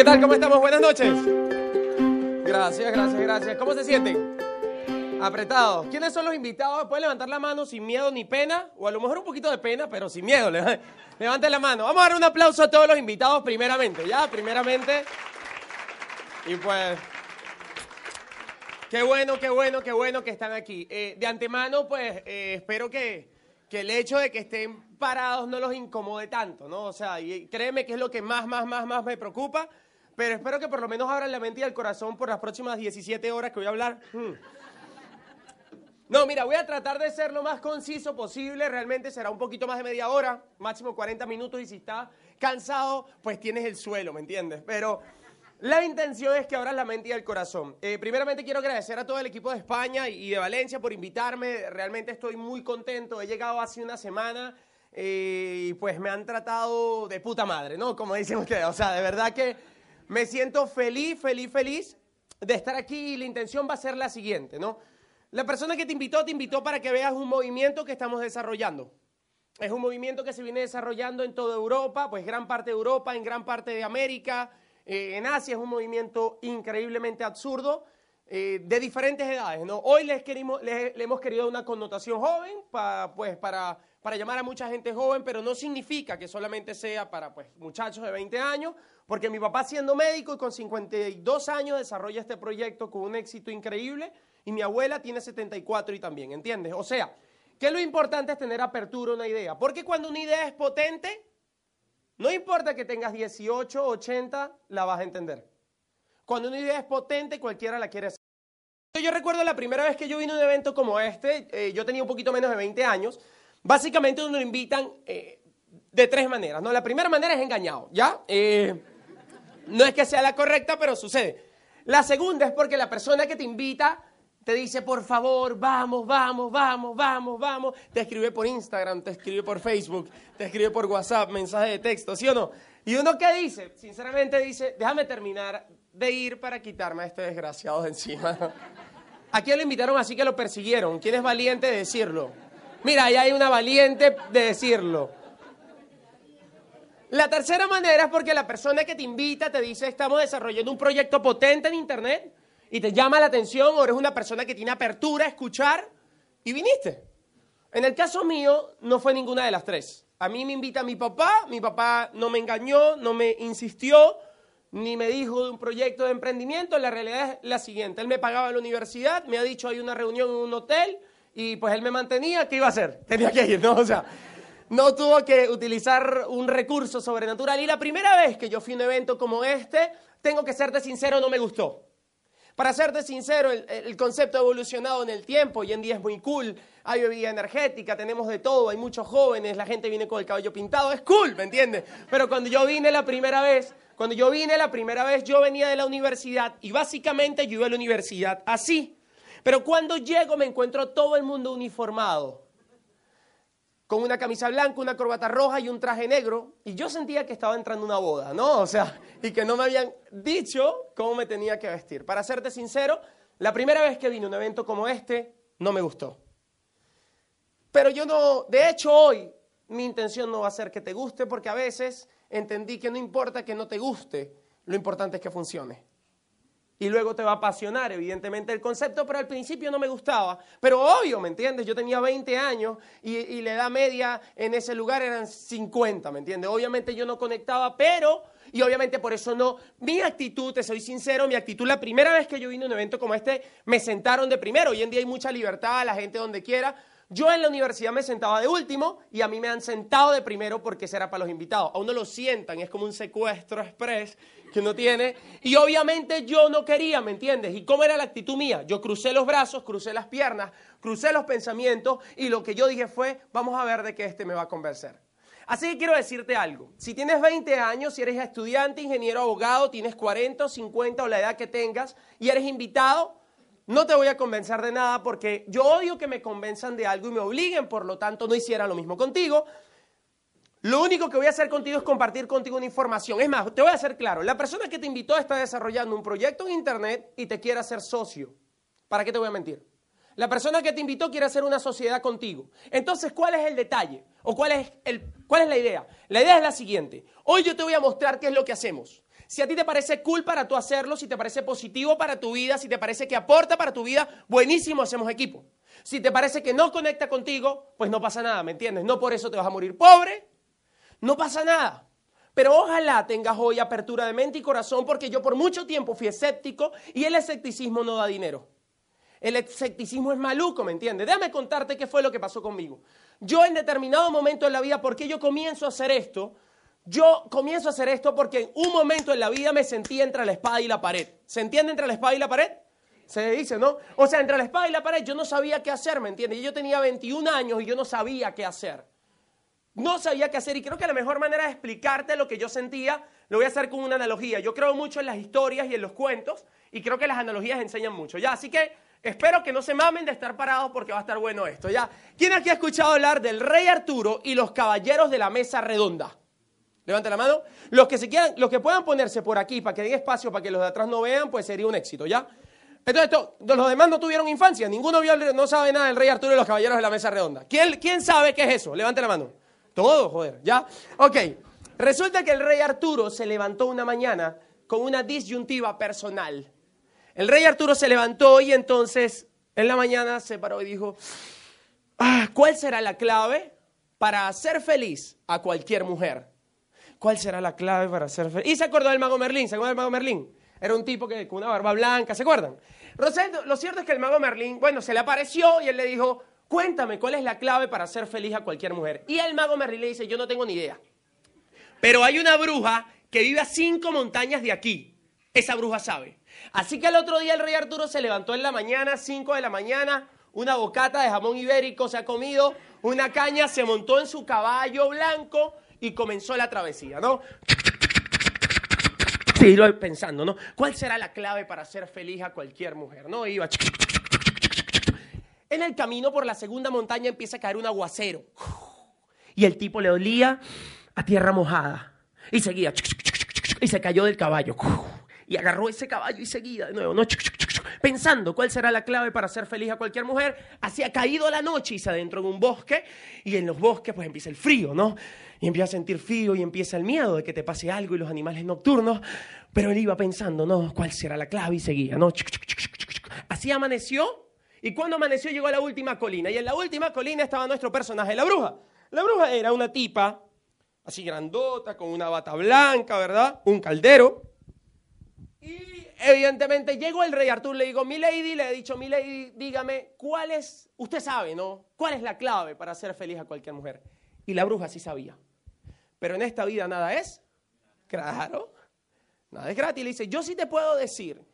¿qué tal? ¿Cómo estamos? Buenas noches. Gracias, gracias, gracias. ¿Cómo se sienten? Apretados. ¿Quiénes son los invitados? ¿Pueden levantar la mano sin miedo ni pena? O a lo mejor un poquito de pena, pero sin miedo. Levanten la mano. Vamos a dar un aplauso a todos los invitados primeramente, ¿ya? Primeramente. Y pues... Qué bueno, qué bueno, qué bueno que están aquí. Eh, de antemano, pues, eh, espero que, que el hecho de que estén parados no los incomode tanto, ¿no? O sea, y créeme que es lo que más, más, más, más me preocupa, pero espero que por lo menos abran la mente y el corazón por las próximas 17 horas que voy a hablar. Hmm. No, mira, voy a tratar de ser lo más conciso posible, realmente será un poquito más de media hora, máximo 40 minutos, y si estás cansado, pues tienes el suelo, ¿me entiendes? Pero... La intención es que abras la mente y el corazón. Eh, primeramente quiero agradecer a todo el equipo de España y de Valencia por invitarme. Realmente estoy muy contento. He llegado hace una semana eh, y pues me han tratado de puta madre, ¿no? Como dicen ustedes. O sea, de verdad que me siento feliz, feliz, feliz de estar aquí la intención va a ser la siguiente, ¿no? La persona que te invitó te invitó para que veas un movimiento que estamos desarrollando. Es un movimiento que se viene desarrollando en toda Europa, pues gran parte de Europa, en gran parte de América, eh, en Asia es un movimiento increíblemente absurdo, eh, de diferentes edades. ¿no? Hoy les, queremos, le hemos querido una connotación joven, pues, para, para llamar a mucha gente joven, pero no significa que solamente sea para pues, muchachos de 20 años, porque mi papá siendo médico y con 52 años desarrolla este proyecto con un éxito increíble, y mi abuela tiene 74 y también, ¿entiendes? O sea, que lo importante es tener apertura a una idea, porque cuando una idea es potente, no importa que tengas 18, 80, la vas a entender. Cuando una idea es potente, cualquiera la quiere hacer. Yo recuerdo la primera vez que yo vine a un evento como este, eh, yo tenía un poquito menos de 20 años, básicamente uno lo invitan eh, de tres maneras, ¿no? La primera manera es engañado, ¿ya? Eh, no es que sea la correcta, pero sucede. La segunda es porque la persona que te invita te dice, por favor, vamos, vamos, vamos, vamos, vamos. Te escribe por Instagram, te escribe por Facebook, te escribe por WhatsApp, mensaje de texto, ¿sí o no? Y uno qué dice, sinceramente dice, déjame terminar de ir para quitarme a este desgraciado de encima. ¿A quién lo invitaron así que lo persiguieron? ¿Quién es valiente de decirlo? Mira, ahí hay una valiente de decirlo. La tercera manera es porque la persona que te invita te dice, estamos desarrollando un proyecto potente en Internet y te llama la atención o eres una persona que tiene apertura a escuchar y viniste. En el caso mío no fue ninguna de las tres. A mí me invita mi papá, mi papá no me engañó, no me insistió, ni me dijo de un proyecto de emprendimiento. La realidad es la siguiente, él me pagaba la universidad, me ha dicho hay una reunión en un hotel y pues él me mantenía, ¿qué iba a hacer? Tenía que ir, ¿no? O sea, no tuvo que utilizar un recurso sobrenatural. Y la primera vez que yo fui a un evento como este, tengo que serte sincero, no me gustó. Para serte sincero, el, concepto ha evolucionado en el tiempo, hoy en día es muy cool, hay bebida energética, tenemos de todo, hay muchos jóvenes, la gente viene con el cabello pintado, es cool, ¿me entiendes? Pero cuando yo vine la primera vez, cuando yo vine la primera vez, yo venía de la universidad y básicamente yo iba a la universidad así. Pero cuando llego me encuentro todo el mundo uniformado con una camisa blanca, una corbata roja y un traje negro, y yo sentía que estaba entrando una boda, ¿no? O sea, y que no me habían dicho cómo me tenía que vestir. Para serte sincero, la primera vez que vine a un evento como este, no me gustó. Pero yo no, de hecho hoy, mi intención no va a ser que te guste, porque a veces entendí que no importa que no te guste, lo importante es que funcione y luego te va a apasionar, evidentemente, el concepto, pero al principio no me gustaba. Pero obvio, ¿me entiendes? Yo tenía 20 años y, la edad media en ese lugar eran 50, ¿me entiendes? Obviamente yo no conectaba, pero, y obviamente por eso no, mi actitud, te soy sincero, mi actitud, la primera vez que yo vine a un evento como este, me sentaron de primero. Hoy en día hay mucha libertad, la gente donde quiera. Yo en la universidad me sentaba de último y a mí me han sentado de primero porque será para los invitados. A uno lo sientan, es como un secuestro express que uno tiene. Y obviamente yo no quería, ¿me entiendes? ¿Y cómo era la actitud mía? Yo crucé los brazos, crucé las piernas, crucé los pensamientos y lo que yo dije fue, vamos a ver de qué este me va a convencer. Así que quiero decirte algo. Si tienes 20 años, si eres estudiante, ingeniero, abogado, tienes 40 o 50 o la edad que tengas y eres invitado, no te voy a convencer de nada porque yo odio que me convenzan de algo y me obliguen, por lo tanto no hiciera lo mismo contigo. Lo único que voy a hacer contigo es compartir contigo una información. Es más, te voy a hacer claro, la persona que te invitó está desarrollando un proyecto en Internet y te quiere hacer socio. ¿Para qué te voy a mentir? La persona que te invitó quiere hacer una sociedad contigo. Entonces, ¿cuál es el detalle? ¿O cuál es, el, cuál es la idea? La idea es la siguiente. Hoy yo te voy a mostrar qué es lo que hacemos. Si a ti te parece cool para tú hacerlo, si te parece positivo para tu vida, si te parece que aporta para tu vida, buenísimo, hacemos equipo. Si te parece que no conecta contigo, pues no pasa nada, ¿me entiendes? No por eso te vas a morir pobre, no pasa nada. Pero ojalá tengas hoy apertura de mente y corazón porque yo por mucho tiempo fui escéptico y el escepticismo no da dinero. El escepticismo es maluco, ¿me entiendes? Déjame contarte qué fue lo que pasó conmigo. Yo en determinado momento en la vida, ¿por qué yo comienzo a hacer esto? Yo comienzo a hacer esto porque en un momento en la vida me sentí entre la espada y la pared. ¿Se entiende entre la espada y la pared? Se dice, ¿no? O sea, entre la espada y la pared yo no sabía qué hacer, ¿me entiendes? Yo tenía 21 años y yo no sabía qué hacer. No sabía qué hacer y creo que la mejor manera de explicarte lo que yo sentía lo voy a hacer con una analogía. Yo creo mucho en las historias y en los cuentos y creo que las analogías enseñan mucho. Ya, así que espero que no se mamen de estar parados porque va a estar bueno esto. Ya, ¿quién aquí ha escuchado hablar del rey Arturo y los caballeros de la mesa redonda? Levanta la mano. Los que se quieran, los que puedan ponerse por aquí para que den espacio para que los de atrás no vean, pues sería un éxito, ¿ya? Entonces, los demás no tuvieron infancia. Ninguno vio, no sabe nada del rey Arturo y los caballeros de la mesa redonda. ¿Quién, quién sabe qué es eso? Levante la mano. Todo, joder, ¿ya? Ok. Resulta que el rey Arturo se levantó una mañana con una disyuntiva personal. El rey Arturo se levantó y entonces en la mañana se paró y dijo, ah, ¿cuál será la clave para hacer feliz a cualquier mujer? ¿Cuál será la clave para hacer feliz? Y se acordó del mago Merlín, ¿se acuerdan del mago Merlín? Era un tipo que con una barba blanca, ¿se acuerdan? lo cierto es que el mago Merlín, bueno, se le apareció y él le dijo, cuéntame cuál es la clave para hacer feliz a cualquier mujer. Y el mago Merlín le dice, yo no tengo ni idea. Pero hay una bruja que vive a cinco montañas de aquí. Esa bruja sabe. Así que el otro día el rey Arturo se levantó en la mañana, cinco de la mañana, una bocata de jamón ibérico se ha comido, una caña, se montó en su caballo blanco y comenzó la travesía, ¿no? Sí, pensando, ¿no? ¿Cuál será la clave para ser feliz a cualquier mujer? ¿No? Iba en el camino por la segunda montaña empieza a caer un aguacero. Y el tipo le olía a tierra mojada. Y seguía. Y se cayó del caballo. Y agarró ese caballo y seguía de nuevo. Pensando cuál será la clave para ser feliz a cualquier mujer. Así ha caído la noche y se adentró en un bosque. Y en los bosques pues empieza el frío, ¿no? Y empieza a sentir frío y empieza el miedo de que te pase algo y los animales nocturnos. Pero él iba pensando, no, ¿cuál será la clave? Y seguía, ¿no? Así amaneció y cuando amaneció llegó a la última colina. Y en la última colina estaba nuestro personaje, la bruja. La bruja era una tipa, así grandota, con una bata blanca, ¿verdad? Un caldero. Y evidentemente llegó el rey Arturo, le digo, mi lady, le he dicho, mi lady, dígame, ¿cuál es, usted sabe, ¿no? ¿Cuál es la clave para hacer feliz a cualquier mujer? Y la bruja sí sabía. Pero en esta vida nada es, claro, nada es gratis. Le dice, yo sí te puedo decir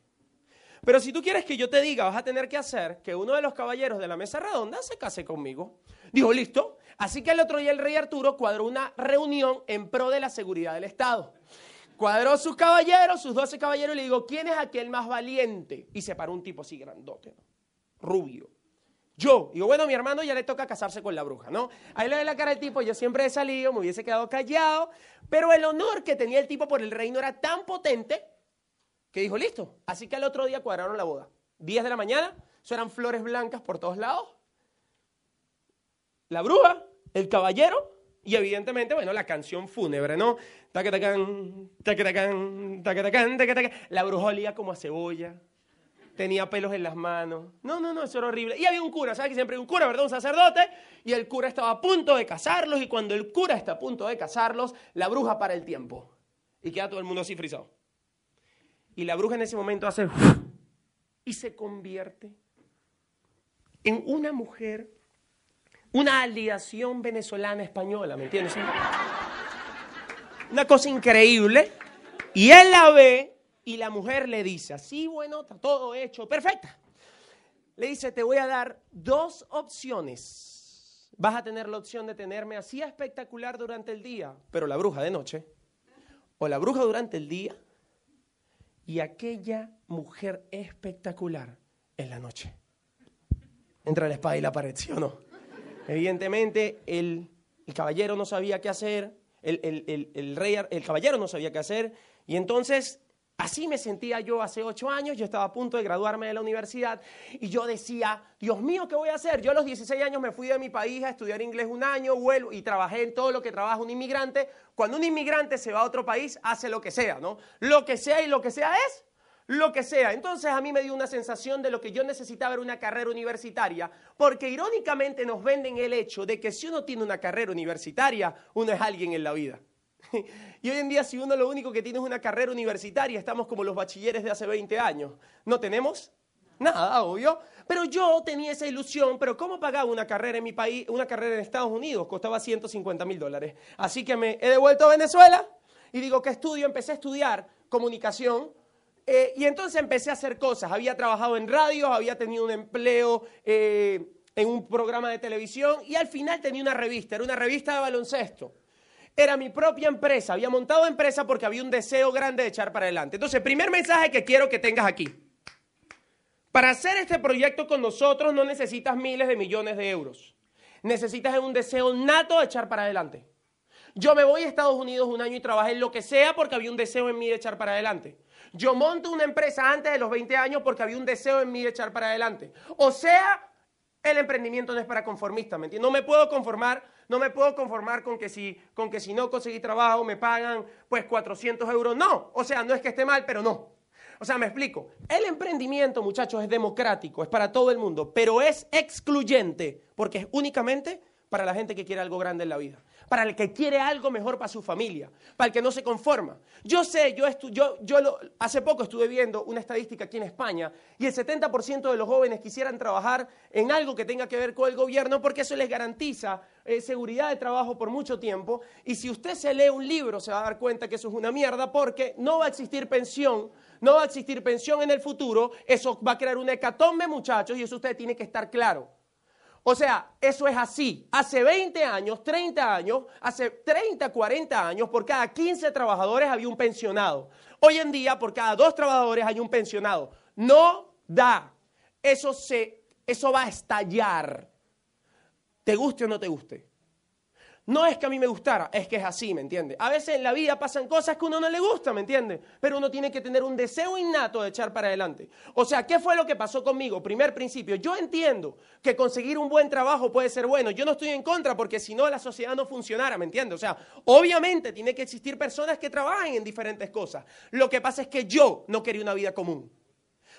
pero si tú quieres que yo te diga, vas a tener que hacer que uno de los caballeros de la mesa redonda se case conmigo. Dijo, listo. Así que el otro día el rey Arturo cuadró una reunión en pro de la seguridad del Estado. Cuadró sus caballeros, sus doce caballeros, y le digo, ¿quién es aquel más valiente? Y se paró un tipo así grandote, rubio. Yo, digo, bueno, mi hermano ya le toca casarse con la bruja, ¿no? Ahí le ve la cara al tipo, yo siempre he salido, me hubiese quedado callado, pero el honor que tenía el tipo por el reino era tan potente que dijo, listo. Así que al otro día cuadraron la boda. 10 de la mañana, eso eran flores blancas por todos lados. La bruja, el caballero y evidentemente, bueno, la canción fúnebre, ¿no? La bruja olía como a cebolla. Tenía pelos en las manos. No, no, no, eso era horrible. Y había un cura, ¿sabes que siempre hay un cura, verdad? Un sacerdote. Y el cura estaba a punto de casarlos. Y cuando el cura está a punto de casarlos, la bruja para el tiempo. Y queda todo el mundo así frisado. Y la bruja en ese momento hace y se convierte en una mujer, una aliación venezolana española, ¿me entiendes? Una cosa increíble. Y él la ve y la mujer le dice, así bueno, todo hecho, perfecta. Le dice, te voy a dar dos opciones. Vas a tener la opción de tenerme así espectacular durante el día, pero la bruja de noche, o la bruja durante el día, y aquella mujer espectacular en la noche. Entra la espada y la pared, ¿sí o no? Evidentemente, el, caballero no sabía qué hacer, el, el, rey, el caballero no sabía qué hacer, y entonces Así me sentía yo hace ocho años, yo estaba a punto de graduarme de la universidad y yo decía, Dios mío, ¿qué voy a hacer? Yo a los 16 años me fui de mi país a estudiar inglés un año, vuelvo y trabajé en todo lo que trabaja un inmigrante. Cuando un inmigrante se va a otro país, hace lo que sea, ¿no? Lo que sea y lo que sea es lo que sea. Entonces a mí me dio una sensación de lo que yo necesitaba era una carrera universitaria, porque irónicamente nos venden el hecho de que si uno tiene una carrera universitaria, uno es alguien en la vida. Y hoy en día, si uno lo único que tiene es una carrera universitaria, estamos como los bachilleres de hace 20 años. ¿No tenemos? Nada, obvio. Pero yo tenía esa ilusión, pero ¿cómo pagaba una carrera en mi país, una carrera en Estados Unidos? Costaba 150 mil dólares. Así que me he devuelto a Venezuela y digo, ¿qué estudio? Empecé a estudiar comunicación eh, y entonces empecé a hacer cosas. Había trabajado en radio, había tenido un empleo eh, en un programa de televisión y al final tenía una revista, era una revista de baloncesto. Era mi propia empresa, había montado empresa porque había un deseo grande de echar para adelante. Entonces, primer mensaje que quiero que tengas aquí. Para hacer este proyecto con nosotros no necesitas miles de millones de euros. Necesitas un deseo nato de echar para adelante. Yo me voy a Estados Unidos un año y trabajé en lo que sea porque había un deseo en mí de echar para adelante. Yo monto una empresa antes de los 20 años porque había un deseo en mí de echar para adelante. O sea, el emprendimiento no es para conformistas, ¿me entiendes? No me puedo conformar, no me puedo conformar con que si, con que si no conseguí trabajo me pagan pues 400 euros. No, o sea, no es que esté mal, pero no. O sea, me explico. El emprendimiento, muchachos, es democrático, es para todo el mundo, pero es excluyente porque es únicamente para la gente que quiere algo grande en la vida para el que quiere algo mejor para su familia, para el que no se conforma. Yo sé, yo, yo, yo hace poco estuve viendo una estadística aquí en España y el 70% de los jóvenes quisieran trabajar en algo que tenga que ver con el gobierno porque eso les garantiza eh, seguridad de trabajo por mucho tiempo. Y si usted se lee un libro se va a dar cuenta que eso es una mierda porque no va a existir pensión. No va a existir pensión en el futuro, eso va a crear una hecatombe, muchachos, y eso usted tiene que estar claro. O sea, eso es así. Hace 20 años, 30 años, hace 30, 40 años, por cada 15 trabajadores había un pensionado. Hoy en día, por cada dos trabajadores hay un pensionado. No da. Eso, se, eso va a estallar. Te guste o no te guste. No es que a mí me gustara, es que es así, ¿me entiendes? A veces en la vida pasan cosas que uno no le gusta, ¿me entiendes? Pero uno tiene que tener un deseo innato de echar para adelante. O sea, ¿qué fue lo que pasó conmigo? Primer principio, yo entiendo que conseguir un buen trabajo puede ser bueno. Yo no estoy en contra porque si no la sociedad no funcionara, ¿me entiendes? O sea, obviamente tiene que existir personas que trabajen en diferentes cosas. Lo que pasa es que yo no quería una vida común.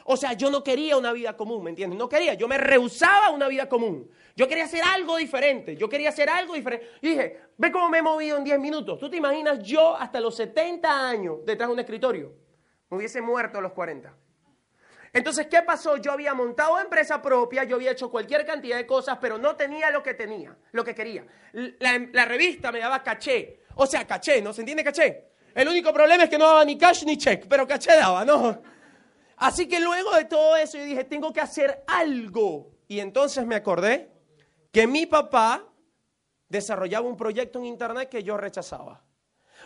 O sea, yo no quería una vida común, ¿me entiendes? No quería, yo me rehusaba una vida común. Yo quería hacer algo diferente, yo quería hacer algo diferente. Y dije, ve cómo me he movido en 10 minutos. ¿Tú te imaginas yo hasta los 70 años detrás de un escritorio? Me hubiese muerto a los 40. Entonces, ¿qué pasó? Yo había montado empresa propia, yo había hecho cualquier cantidad de cosas, pero no tenía lo que tenía, lo que quería. La, la revista me daba caché. O sea, caché, ¿no? ¿Se entiende caché? El único problema es que no daba ni cash ni check, pero caché daba, ¿no? Así que luego de todo eso yo dije, tengo que hacer algo. Y entonces me acordé que mi papá desarrollaba un proyecto en internet que yo rechazaba.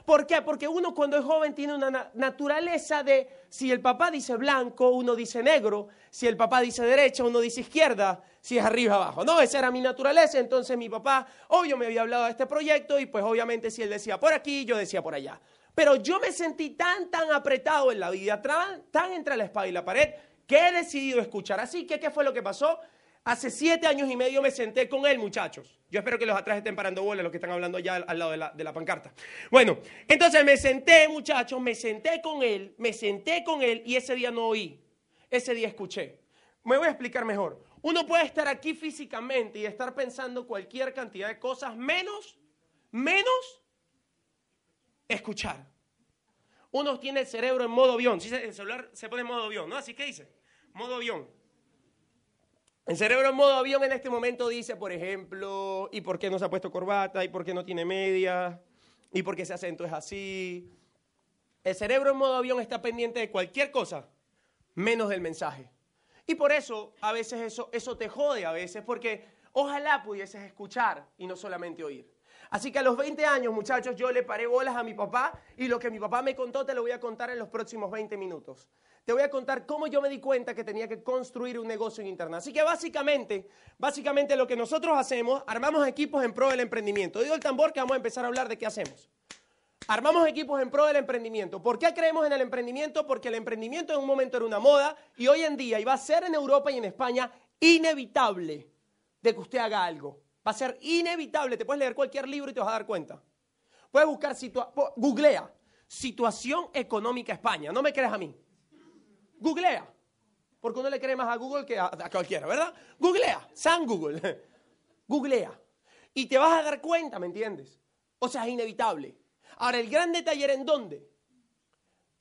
¿Por qué? Porque uno cuando es joven tiene una naturaleza de, si el papá dice blanco, uno dice negro, si el papá dice derecha, uno dice izquierda, si es arriba abajo. No, esa era mi naturaleza, entonces mi papá, obvio, me había hablado de este proyecto y pues obviamente si él decía por aquí, yo decía por allá. Pero yo me sentí tan, tan apretado en la vida, tan, entre la espada y la pared, que he decidido escuchar. Así que, ¿qué fue lo que pasó? Hace siete años y medio me senté con él, muchachos. Yo espero que los atrás estén parando bolas, los que están hablando allá al lado de la, de la, pancarta. Bueno, entonces me senté, muchachos, me senté con él, me senté con él y ese día no oí. Ese día escuché. Me voy a explicar mejor. Uno puede estar aquí físicamente y estar pensando cualquier cantidad de cosas, menos, menos escuchar. Uno tiene el cerebro en modo avión. Si el celular se pone en modo avión, ¿no? Así que dice, modo avión. El cerebro en modo avión en este momento dice, por ejemplo, ¿y por qué no se ha puesto corbata? ¿Y por qué no tiene media? ¿Y por qué ese acento es así? El cerebro en modo avión está pendiente de cualquier cosa, menos del mensaje. Y por eso a veces eso, eso te jode, a veces, porque ojalá pudieses escuchar y no solamente oír. Así que a los 20 años, muchachos, yo le paré bolas a mi papá y lo que mi papá me contó te lo voy a contar en los próximos 20 minutos. Te voy a contar cómo yo me di cuenta que tenía que construir un negocio en Internet. Así que básicamente, básicamente lo que nosotros hacemos, armamos equipos en pro del emprendimiento. Digo el tambor que vamos a empezar a hablar de qué hacemos. Armamos equipos en pro del emprendimiento. ¿Por qué creemos en el emprendimiento? Porque el emprendimiento en un momento era una moda y hoy en día, y va a ser en Europa y en España, inevitable de que usted haga algo. Va a ser inevitable. Te puedes leer cualquier libro y te vas a dar cuenta. Puedes buscar, googlea, situación económica España. No me creas a mí. Googlea. Porque uno le cree más a Google que a, a cualquiera, ¿verdad? Googlea, San Google. Googlea. Y te vas a dar cuenta, ¿me entiendes? O sea, es inevitable. Ahora, el gran detalle era en dónde.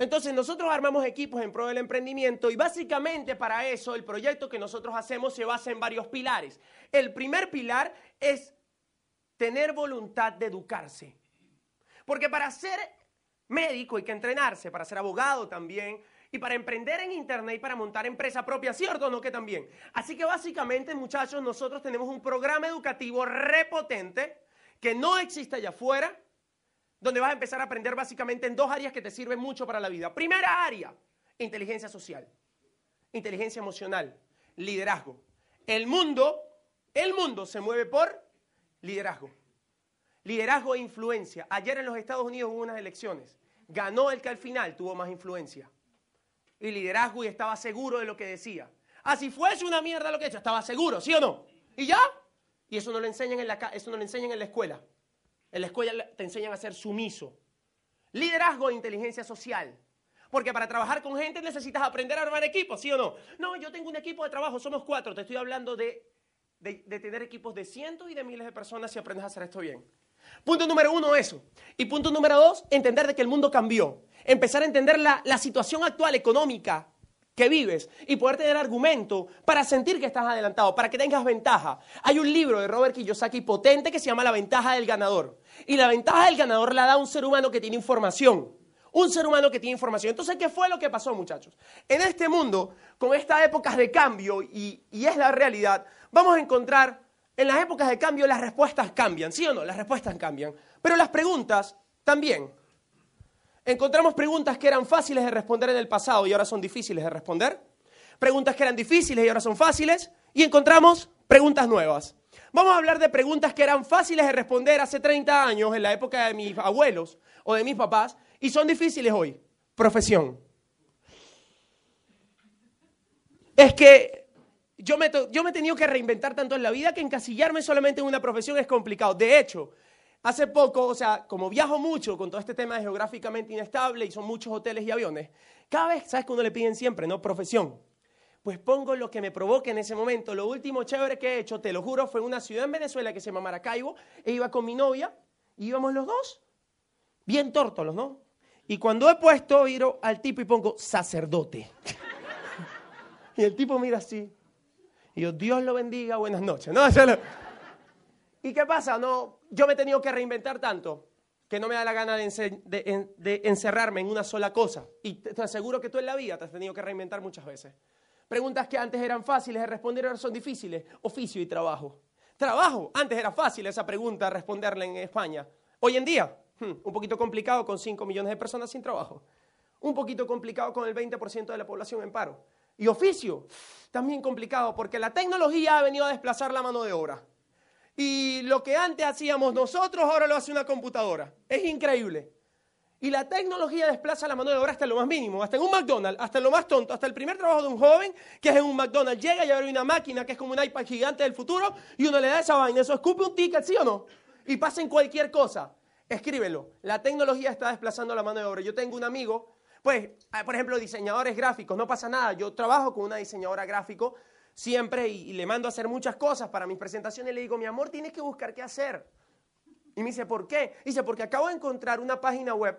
Entonces nosotros armamos equipos en pro del emprendimiento y básicamente para eso el proyecto que nosotros hacemos se basa en varios pilares. El primer pilar es tener voluntad de educarse. Porque para ser médico hay que entrenarse, para ser abogado también, y para emprender en Internet y para montar empresa propia, ¿cierto o no que también? Así que básicamente, muchachos, nosotros tenemos un programa educativo repotente que no existe allá afuera, donde vas a empezar a aprender básicamente en dos áreas que te sirven mucho para la vida. Primera área, inteligencia social, inteligencia emocional, liderazgo. El mundo, el mundo se mueve por liderazgo. Liderazgo e influencia. Ayer en los Estados Unidos hubo unas elecciones. Ganó el que al final tuvo más influencia. Y liderazgo y estaba seguro de lo que decía. Ah, si fuese una mierda lo que he hecho, estaba seguro, ¿sí o no? ¿Y ya? Y eso no lo enseñan en la, eso no lo enseñan en la escuela. En la escuela te enseñan a ser sumiso. Liderazgo e inteligencia social. Porque para trabajar con gente necesitas aprender a armar equipos, ¿sí o no? No, yo tengo un equipo de trabajo, somos cuatro. Te estoy hablando de, de, tener equipos de cientos y de miles de personas si aprendes a hacer esto bien. Punto número uno, eso. Y punto número dos, entender de que el mundo cambió. Empezar a entender la, la situación actual económica que vives y poder tener argumento para sentir que estás adelantado, para que tengas ventaja. Hay un libro de Robert Kiyosaki potente que se llama La ventaja del ganador. Y la ventaja del ganador la da un ser humano que tiene información. Un ser humano que tiene información. Entonces, ¿qué fue lo que pasó, muchachos? En este mundo, con estas épocas de cambio, y, y es la realidad, vamos a encontrar, en las épocas de cambio las respuestas cambian, ¿sí o no? Las respuestas cambian. Pero las preguntas también. Encontramos preguntas que eran fáciles de responder en el pasado y ahora son difíciles de responder. Preguntas que eran difíciles y ahora son fáciles. Y encontramos preguntas nuevas. Vamos a hablar de preguntas que eran fáciles de responder hace 30 años, en la época de mis abuelos o de mis papás, y son difíciles hoy. Profesión. Es que yo me, yo me he tenido que reinventar tanto en la vida que encasillarme solamente en una profesión es complicado. De hecho, Hace poco, o sea, como viajo mucho con todo este tema geográficamente inestable y son muchos hoteles y aviones, cada vez, ¿sabes que uno le piden siempre, no? Profesión. Pues pongo lo que me provoque en ese momento. Lo último chévere que he hecho, te lo juro, fue una ciudad en Venezuela que se llama Maracaibo, e iba con mi novia, y íbamos los dos, bien tórtolos, ¿no? Y cuando he puesto, viro al tipo y pongo sacerdote. y el tipo mira así. Y yo, Dios lo bendiga, buenas noches. ¿no? ¿Y qué pasa? No, yo me he tenido que reinventar tanto que no me da la gana de, encerrarme en una sola cosa. Y te, aseguro que tú en la vida te has tenido que reinventar muchas veces. Preguntas que antes eran fáciles de responder ahora son difíciles. Oficio y trabajo. Trabajo. Antes era fácil esa pregunta responderla en España. Hoy en día, hmm, un poquito complicado con 5 millones de personas sin trabajo. Un poquito complicado con el 20% de la población en paro. Y oficio, también complicado porque la tecnología ha venido a desplazar la mano de obra. Y lo que antes hacíamos nosotros, ahora lo hace una computadora. Es increíble. Y la tecnología desplaza la mano de obra hasta lo más mínimo, hasta en un McDonald's, hasta lo más tonto, hasta el primer trabajo de un joven que es en un McDonald's. Llega y abre una máquina que es como un iPad gigante del futuro y uno le da esa vaina. Eso escupe un ticket, ¿sí o no? Y pasa en cualquier cosa. Escríbelo. La tecnología está desplazando la mano de obra. Yo tengo un amigo, pues, ah, por ejemplo, diseñadores gráficos. No pasa nada. Yo trabajo con una diseñadora gráfico siempre y, le mando a hacer muchas cosas para mis presentaciones. Le digo, mi amor, tienes que buscar qué hacer. Y me dice, ¿por qué? Dice, porque acabo de encontrar una página web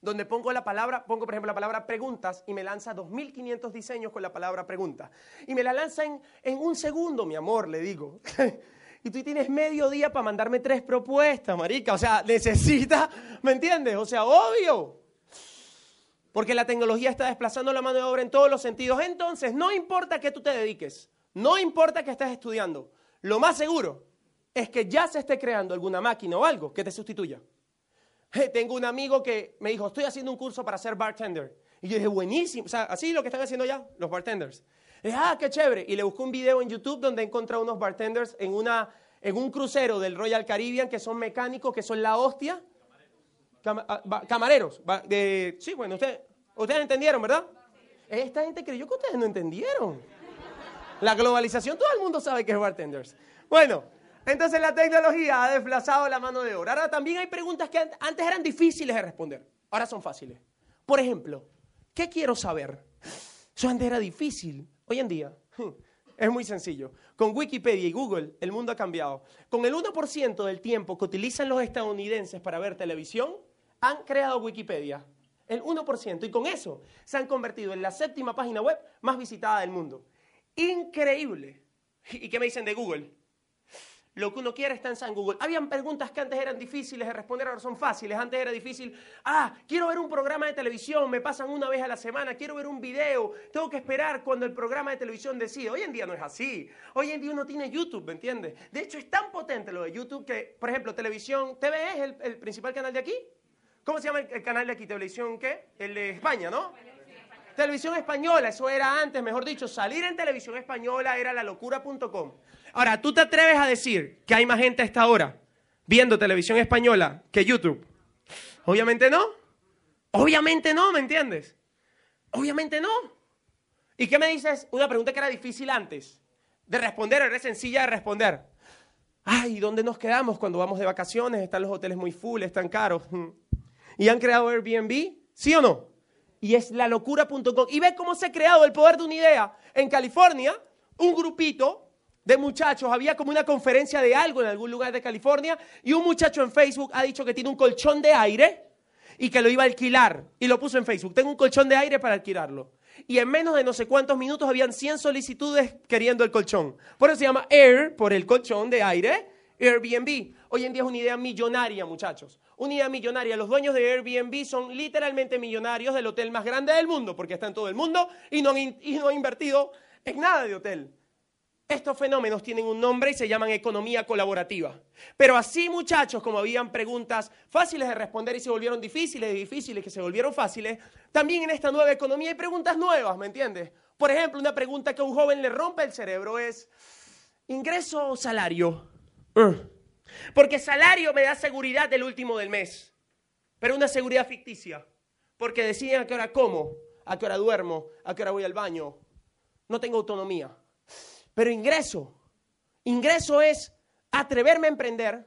donde pongo la palabra, pongo por ejemplo la palabra preguntas y me lanza 2.500 diseños con la palabra pregunta. Y me la lanza en, en un segundo, mi amor, le digo. y tú tienes medio día para mandarme tres propuestas, marica. O sea, necesita, ¿me entiendes? O sea, obvio. Porque la tecnología está desplazando la mano de obra en todos los sentidos. Entonces, no importa que tú te dediques, no importa que estés estudiando, lo más seguro es que ya se esté creando alguna máquina o algo que te sustituya. tengo un amigo que me dijo, estoy haciendo un curso para ser bartender. Y yo dije, buenísimo, o sea, así lo que están haciendo ya los bartenders. Y dije, ah, qué chévere. Y le busqué un video en YouTube donde he encontrado unos bartenders en, una, en un crucero del Royal Caribbean que son mecánicos, que son la hostia. Ah, camareros. sí, bueno, ustedes, entendieron, ¿verdad? Esta gente creyó que ustedes no entendieron. La globalización, todo el mundo sabe que es bartenders. Bueno, entonces la tecnología ha desplazado la mano de obra. Ahora también hay preguntas que antes eran difíciles de responder, ahora son fáciles. Por ejemplo, ¿qué quiero saber? Eso antes era difícil. Hoy en día es muy sencillo. Con Wikipedia y Google el mundo ha cambiado. Con el 1% del tiempo que utilizan los estadounidenses para ver televisión, han creado Wikipedia. El 1%. Y con eso se han convertido en la séptima página web más visitada del mundo. Increíble. ¿Y qué me dicen de Google? Lo que uno quiere está en San Google. Habían preguntas que antes eran difíciles de responder, ahora son fáciles. Antes era difícil, ah, quiero ver un programa de televisión, me pasan una vez a la semana, quiero ver un video, tengo que esperar cuando el programa de televisión decide. Hoy en día no es así. Hoy en día uno tiene YouTube, ¿me entiendes? De hecho, es tan potente lo de YouTube que, por ejemplo, televisión, TV es el, principal canal de aquí. ¿Cómo se llama el, canal de aquí? ¿Televisión qué? El de España, ¿no? Televisión española, eso era antes, mejor dicho, salir en televisión española era la locura.com. Ahora, ¿tú te atreves a decir que hay más gente a esta hora viendo televisión española que YouTube? Obviamente no. Obviamente no, ¿me entiendes? Obviamente no. ¿Y qué me dices? Una pregunta que era difícil antes de responder, era sencilla de responder. Ay, ¿dónde nos quedamos cuando vamos de vacaciones? Están los hoteles muy full, están caros. ¿Y han creado Airbnb? ¿Sí o no? Y es la locura.com. Y ve cómo se ha creado el poder de una idea. En California, un grupito de muchachos, había como una conferencia de algo en algún lugar de California y un muchacho en Facebook ha dicho que tiene un colchón de aire y que lo iba a alquilar y lo puso en Facebook. Tengo un colchón de aire para alquilarlo. Y en menos de no sé cuántos minutos habían 100 solicitudes queriendo el colchón. Por eso se llama Air, por el colchón de aire, Airbnb. Hoy en día es una idea millonaria, muchachos. Una idea millonaria. Los dueños de Airbnb son literalmente millonarios del hotel más grande del mundo, porque está en todo el mundo y no han, y no han invertido en nada de hotel. Estos fenómenos tienen un nombre y se llaman economía colaborativa. Pero así, muchachos, como habían preguntas fáciles de responder y se volvieron difíciles y difíciles que se volvieron fáciles, también en esta nueva economía hay preguntas nuevas, ¿me entiendes? Por ejemplo, una pregunta que a un joven le rompe el cerebro es, ¿ingreso o salario? Uh. Porque salario me da seguridad del último del mes, pero una seguridad ficticia, porque deciden a qué hora como, a qué hora duermo, a qué hora voy al baño. No tengo autonomía. Pero ingreso, ingreso es atreverme a emprender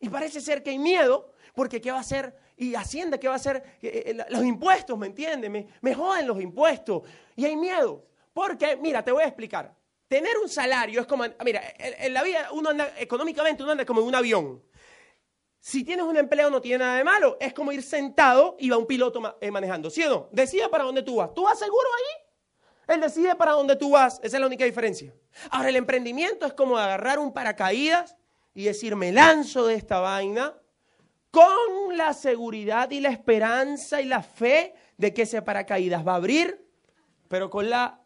y parece ser que hay miedo porque ¿qué va a hacer? Y Hacienda, ¿qué va a hacer? Eh, eh, los impuestos, ¿me entiendes? Me joden los impuestos y hay miedo. Porque, mira, te voy a explicar. Tener un salario es como, mira, en, la vida uno anda, económicamente uno anda como en un avión. Si tienes un empleo no tiene nada de malo, es como ir sentado y va un piloto eh, manejando, ¿sí o no? Decida para dónde tú vas. ¿Tú vas seguro ahí? Él decide para dónde tú vas. Esa es la única diferencia. Ahora, el emprendimiento es como agarrar un paracaídas y decir, me lanzo de esta vaina con la seguridad y la esperanza y la fe de que ese paracaídas va a abrir, pero con la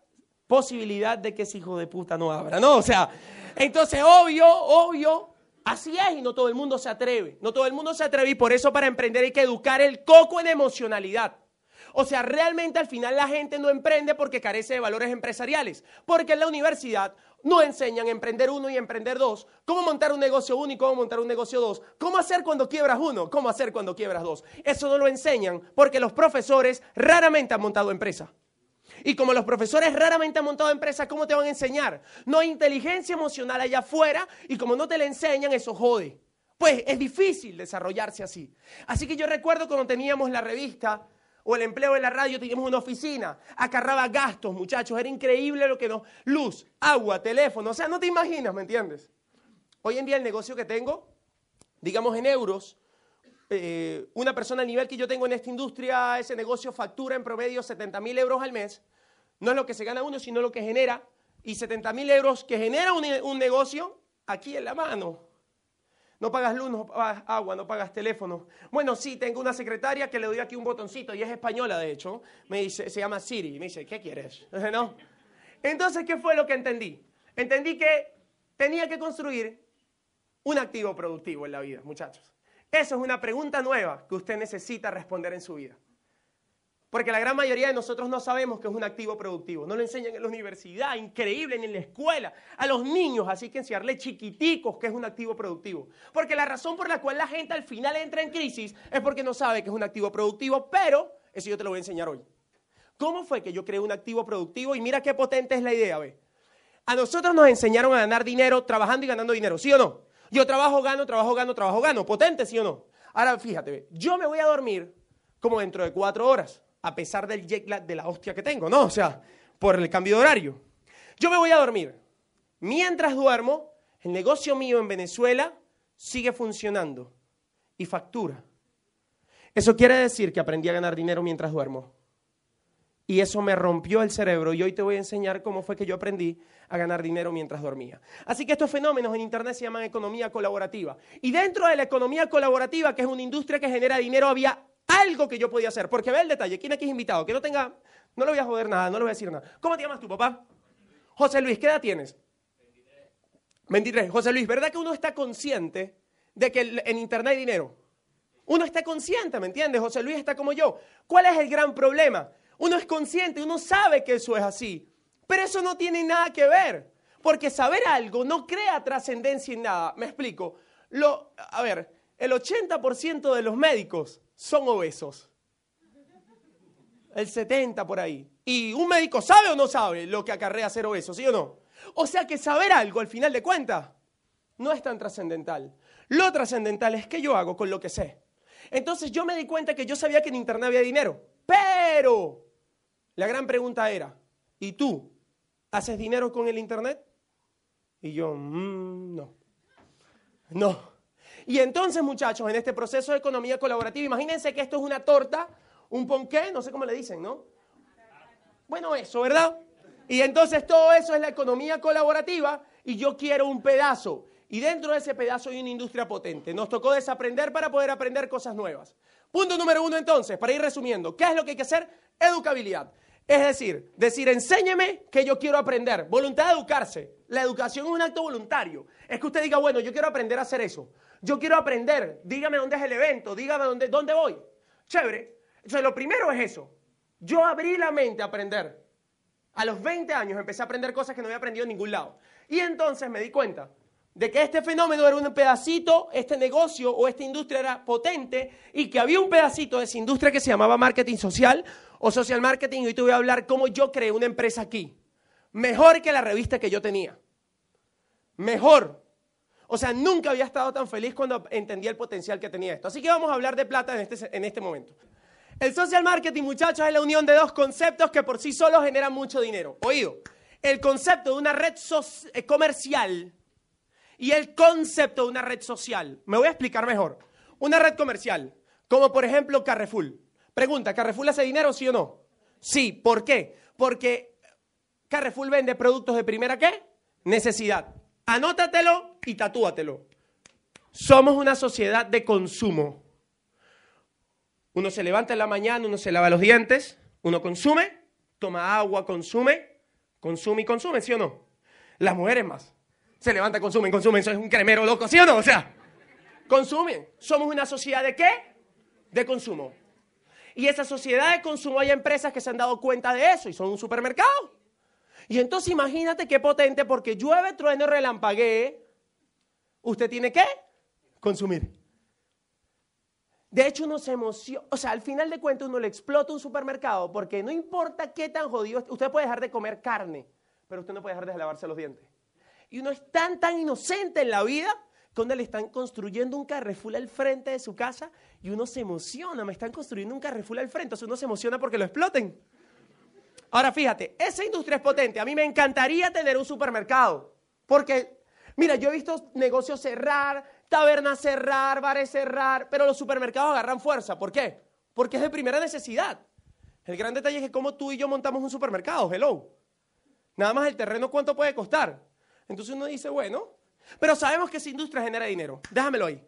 posibilidad de que ese hijo de puta no abra, ¿no? O sea, entonces, obvio, obvio, así es y no todo el mundo se atreve. No todo el mundo se atreve y por eso para emprender hay que educar el coco en emocionalidad. O sea, realmente al final la gente no emprende porque carece de valores empresariales, porque en la universidad no enseñan a emprender uno y emprender dos, cómo montar un negocio uno y cómo montar un negocio dos, cómo hacer cuando quiebras uno, cómo hacer cuando quiebras dos. Eso no lo enseñan porque los profesores raramente han montado empresa. Y como los profesores raramente han montado empresa, ¿cómo te van a enseñar? No hay inteligencia emocional allá afuera y como no te la enseñan, eso jode. Pues es difícil desarrollarse así. Así que yo recuerdo cuando teníamos la revista o el empleo de la radio, teníamos una oficina, acarraba gastos, muchachos, era increíble lo que nos... Luz, agua, teléfono, o sea, no te imaginas, ¿me entiendes? Hoy en día el negocio que tengo, digamos en euros, eh, una persona al nivel que yo tengo en esta industria, ese negocio factura en promedio 70 mil euros al mes, no es lo que se gana uno, sino lo que genera, y 70 mil euros que genera un negocio aquí en la mano. No pagas luz, no pagas agua, no pagas teléfono. Bueno, sí, tengo una secretaria que le doy aquí un botoncito y es española, de hecho. Me dice, se llama Siri. Me dice, ¿qué quieres? no. Entonces, ¿qué fue lo que entendí? Entendí que tenía que construir un activo productivo en la vida, muchachos. Eso es una pregunta nueva que usted necesita responder en su vida. Porque la gran mayoría de nosotros no sabemos que es un activo productivo. No lo enseñan en la universidad, increíble, ni en la escuela. A los niños, así que enseñarle chiquiticos que es un activo productivo. Porque la razón por la cual la gente al final entra en crisis es porque no sabe que es un activo productivo, pero eso yo te lo voy a enseñar hoy. ¿Cómo fue que yo creé un activo productivo? Y mira qué potente es la idea, ¿ve? A nosotros nos enseñaron a ganar dinero trabajando y ganando dinero, ¿sí o no? Yo trabajo, gano, trabajo, gano, trabajo, gano. Potente, ¿sí o no? Ahora fíjate, yo me voy a dormir como dentro de cuatro horas a pesar del jet lag de la hostia que tengo, ¿no? O sea, por el cambio de horario. Yo me voy a dormir. Mientras duermo, el negocio mío en Venezuela sigue funcionando y factura. Eso quiere decir que aprendí a ganar dinero mientras duermo. Y eso me rompió el cerebro y hoy te voy a enseñar cómo fue que yo aprendí a ganar dinero mientras dormía. Así que estos fenómenos en Internet se llaman economía colaborativa. Y dentro de la economía colaborativa, que es una industria que genera dinero, había algo que yo podía hacer. Porque ve el detalle, ¿quién aquí es invitado? Que no tenga, no le voy a joder nada, no le voy a decir nada. ¿Cómo te llamas tu papá? José Luis, ¿qué edad tienes? 23. José Luis, ¿verdad que uno está consciente de que en Internet hay dinero? Uno está consciente, ¿me entiendes? José Luis está como yo. ¿Cuál es el gran problema? Uno es consciente, uno sabe que eso es así, pero eso no tiene nada que ver, porque saber algo no crea trascendencia en nada. Me explico. Lo, a ver, el 80% de los médicos son obesos. El 70 por ahí. ¿Y un médico sabe o no sabe lo que acarrea ser obeso, sí o no? O sea que saber algo al final de cuentas no es tan trascendental. Lo trascendental es qué yo hago con lo que sé. Entonces yo me di cuenta que yo sabía que en Internet había dinero, pero la gran pregunta era, ¿y tú haces dinero con el Internet? Y yo, mmm, no. No. Y entonces, muchachos, en este proceso de economía colaborativa, imagínense que esto es una torta, un ponqué, no sé cómo le dicen, ¿no? Bueno, eso, ¿verdad? Y entonces todo eso es la economía colaborativa y yo quiero un pedazo. Y dentro de ese pedazo hay una industria potente. Nos tocó desaprender para poder aprender cosas nuevas. Punto número uno entonces, para ir resumiendo, ¿qué es lo que hay que hacer? Educabilidad. Es decir, decir, enséñeme que yo quiero aprender. Voluntad de educarse. La educación es un acto voluntario. Es que usted diga, bueno, yo quiero aprender a hacer eso. Yo quiero aprender. Dígame dónde es el evento. Dígame dónde, dónde voy. Chévere. Entonces, lo primero es eso. Yo abrí la mente a aprender. A los 20 años empecé a aprender cosas que no había aprendido en ningún lado. Y entonces me di cuenta de que este fenómeno era un pedacito, este negocio o esta industria era potente y que había un pedacito de esa industria que se llamaba marketing social o social marketing. Y hoy te voy a hablar cómo yo creé una empresa aquí. Mejor que la revista que yo tenía. Mejor. O sea, nunca había estado tan feliz cuando entendía el potencial que tenía esto. Así que vamos a hablar de plata en este, en este momento. El social marketing, muchachos, es la unión de dos conceptos que por sí solos generan mucho dinero. Oído, el concepto de una red eh, comercial y el concepto de una red social. Me voy a explicar mejor. Una red comercial, como por ejemplo Carrefour. Pregunta, ¿Carrefour hace dinero, sí o no? Sí, ¿por qué? Porque Carrefour vende productos de primera qué? Necesidad. Anótatelo y tatúatelo. Somos una sociedad de consumo. Uno se levanta en la mañana, uno se lava los dientes, uno consume, toma agua, consume, consume y consume, ¿sí o no? Las mujeres más. Se levantan, consumen, consumen, eso es un cremero loco, ¿sí o no? O sea, consumen. Somos una sociedad de qué? De consumo. Y esa sociedad de consumo hay empresas que se han dado cuenta de eso y son un supermercado. Y entonces imagínate qué potente, porque llueve, trueno, relampaguee. Usted tiene que consumir. De hecho, uno se emociona. O sea, al final de cuentas, uno le explota un supermercado porque no importa qué tan jodido. Usted puede dejar de comer carne, pero usted no puede dejar de lavarse los dientes. Y uno es tan, tan inocente en la vida uno le están construyendo un carrefour al frente de su casa y uno se emociona. Me están construyendo un carrefour al frente. Entonces uno se emociona porque lo exploten. Ahora fíjate, esa industria es potente. A mí me encantaría tener un supermercado. Porque, mira, yo he visto negocios cerrar, tabernas cerrar, bares cerrar, pero los supermercados agarran fuerza. ¿Por qué? Porque es de primera necesidad. El gran detalle es que como tú y yo montamos un supermercado, hello. Nada más el terreno, ¿cuánto puede costar? Entonces uno dice, bueno, pero sabemos que esa industria genera dinero. Déjamelo ahí.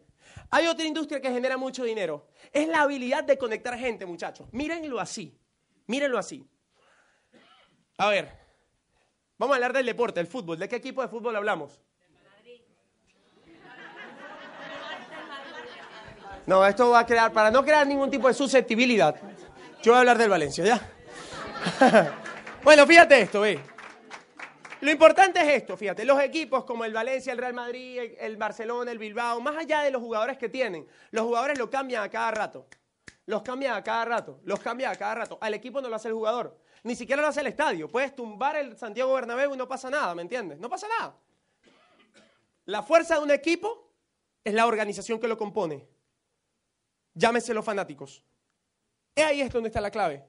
Hay otra industria que genera mucho dinero. Es la habilidad de conectar gente, muchachos. Mírenlo así. Mírenlo así. A ver, vamos a hablar del deporte, el fútbol. ¿De qué equipo de fútbol hablamos? No, esto va a crear, para no crear ningún tipo de susceptibilidad, Yo voy a hablar del Valencia, ¿ya? bueno, fíjate esto, ve. Lo importante es esto, fíjate, los equipos como el Valencia, el Real Madrid, el Barcelona, el Bilbao, más allá de los jugadores que tienen, los jugadores lo cambian a cada rato. Los cambian a cada rato, los cambian a cada rato. Al equipo no lo hace el jugador, ni siquiera lo hace el estadio. Puedes tumbar el Santiago Bernabéu y no pasa nada, ¿me entiendes? No pasa nada. La fuerza de un equipo es la organización que lo compone. Llámese los fanáticos. Ahí es donde está la clave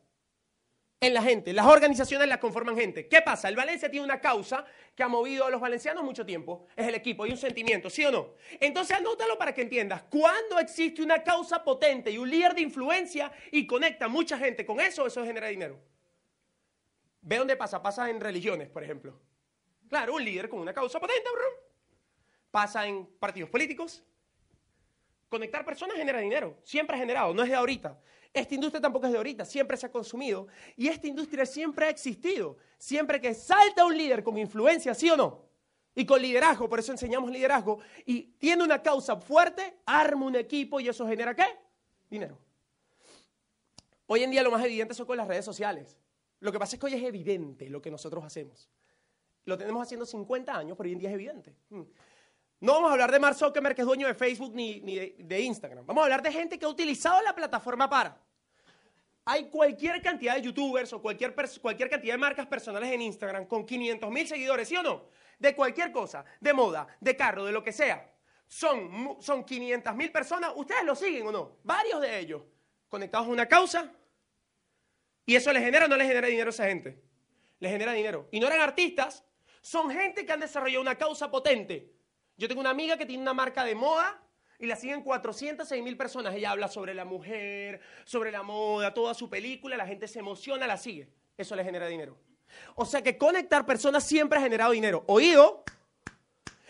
en la gente. Las organizaciones las conforman gente. ¿Qué pasa? El Valencia tiene una causa que ha movido a los valencianos mucho tiempo. Es el equipo y un sentimiento, ¿sí o no? Entonces anótalo para que entiendas. Cuando existe una causa potente y un líder de influencia y conecta mucha gente con eso, eso genera dinero. Ve dónde pasa. Pasa en religiones, por ejemplo. Claro, un líder con una causa potente, bro. Pasa en partidos políticos. Conectar personas genera dinero. Siempre ha generado, no es de ahorita. Esta industria tampoco es de ahorita, siempre se ha consumido y esta industria siempre ha existido. Siempre que salta un líder con influencia, ¿sí o no? Y con liderazgo, por eso enseñamos liderazgo, y tiene una causa fuerte, arma un equipo y eso genera ¿qué? Dinero. Hoy en día lo más evidente son con las redes sociales. Lo que pasa es que hoy es evidente lo que nosotros hacemos. Lo tenemos haciendo 50 años, pero hoy en día es evidente. Mm. No vamos a hablar de Mark Zuckerberg, que es dueño de Facebook, ni, de, Instagram. Vamos a hablar de gente que ha utilizado la plataforma para. Hay cualquier cantidad de youtubers o cualquier, cualquier cantidad de marcas personales en Instagram con 500 mil seguidores, ¿sí o no? De cualquier cosa, de moda, de carro, de lo que sea. Son, son 500 mil personas. ¿Ustedes lo siguen o no? Varios de ellos conectados a una causa. ¿Y eso les genera o no les genera dinero a esa gente? Les genera dinero. Y no eran artistas, son gente que han desarrollado una causa potente yo tengo una amiga que tiene una marca de moda y la siguen 406 mil personas. Ella habla sobre la mujer, sobre la moda, toda su película, la gente se emociona, la sigue. Eso le genera dinero. O sea que conectar personas siempre ha generado dinero. ¿Oído?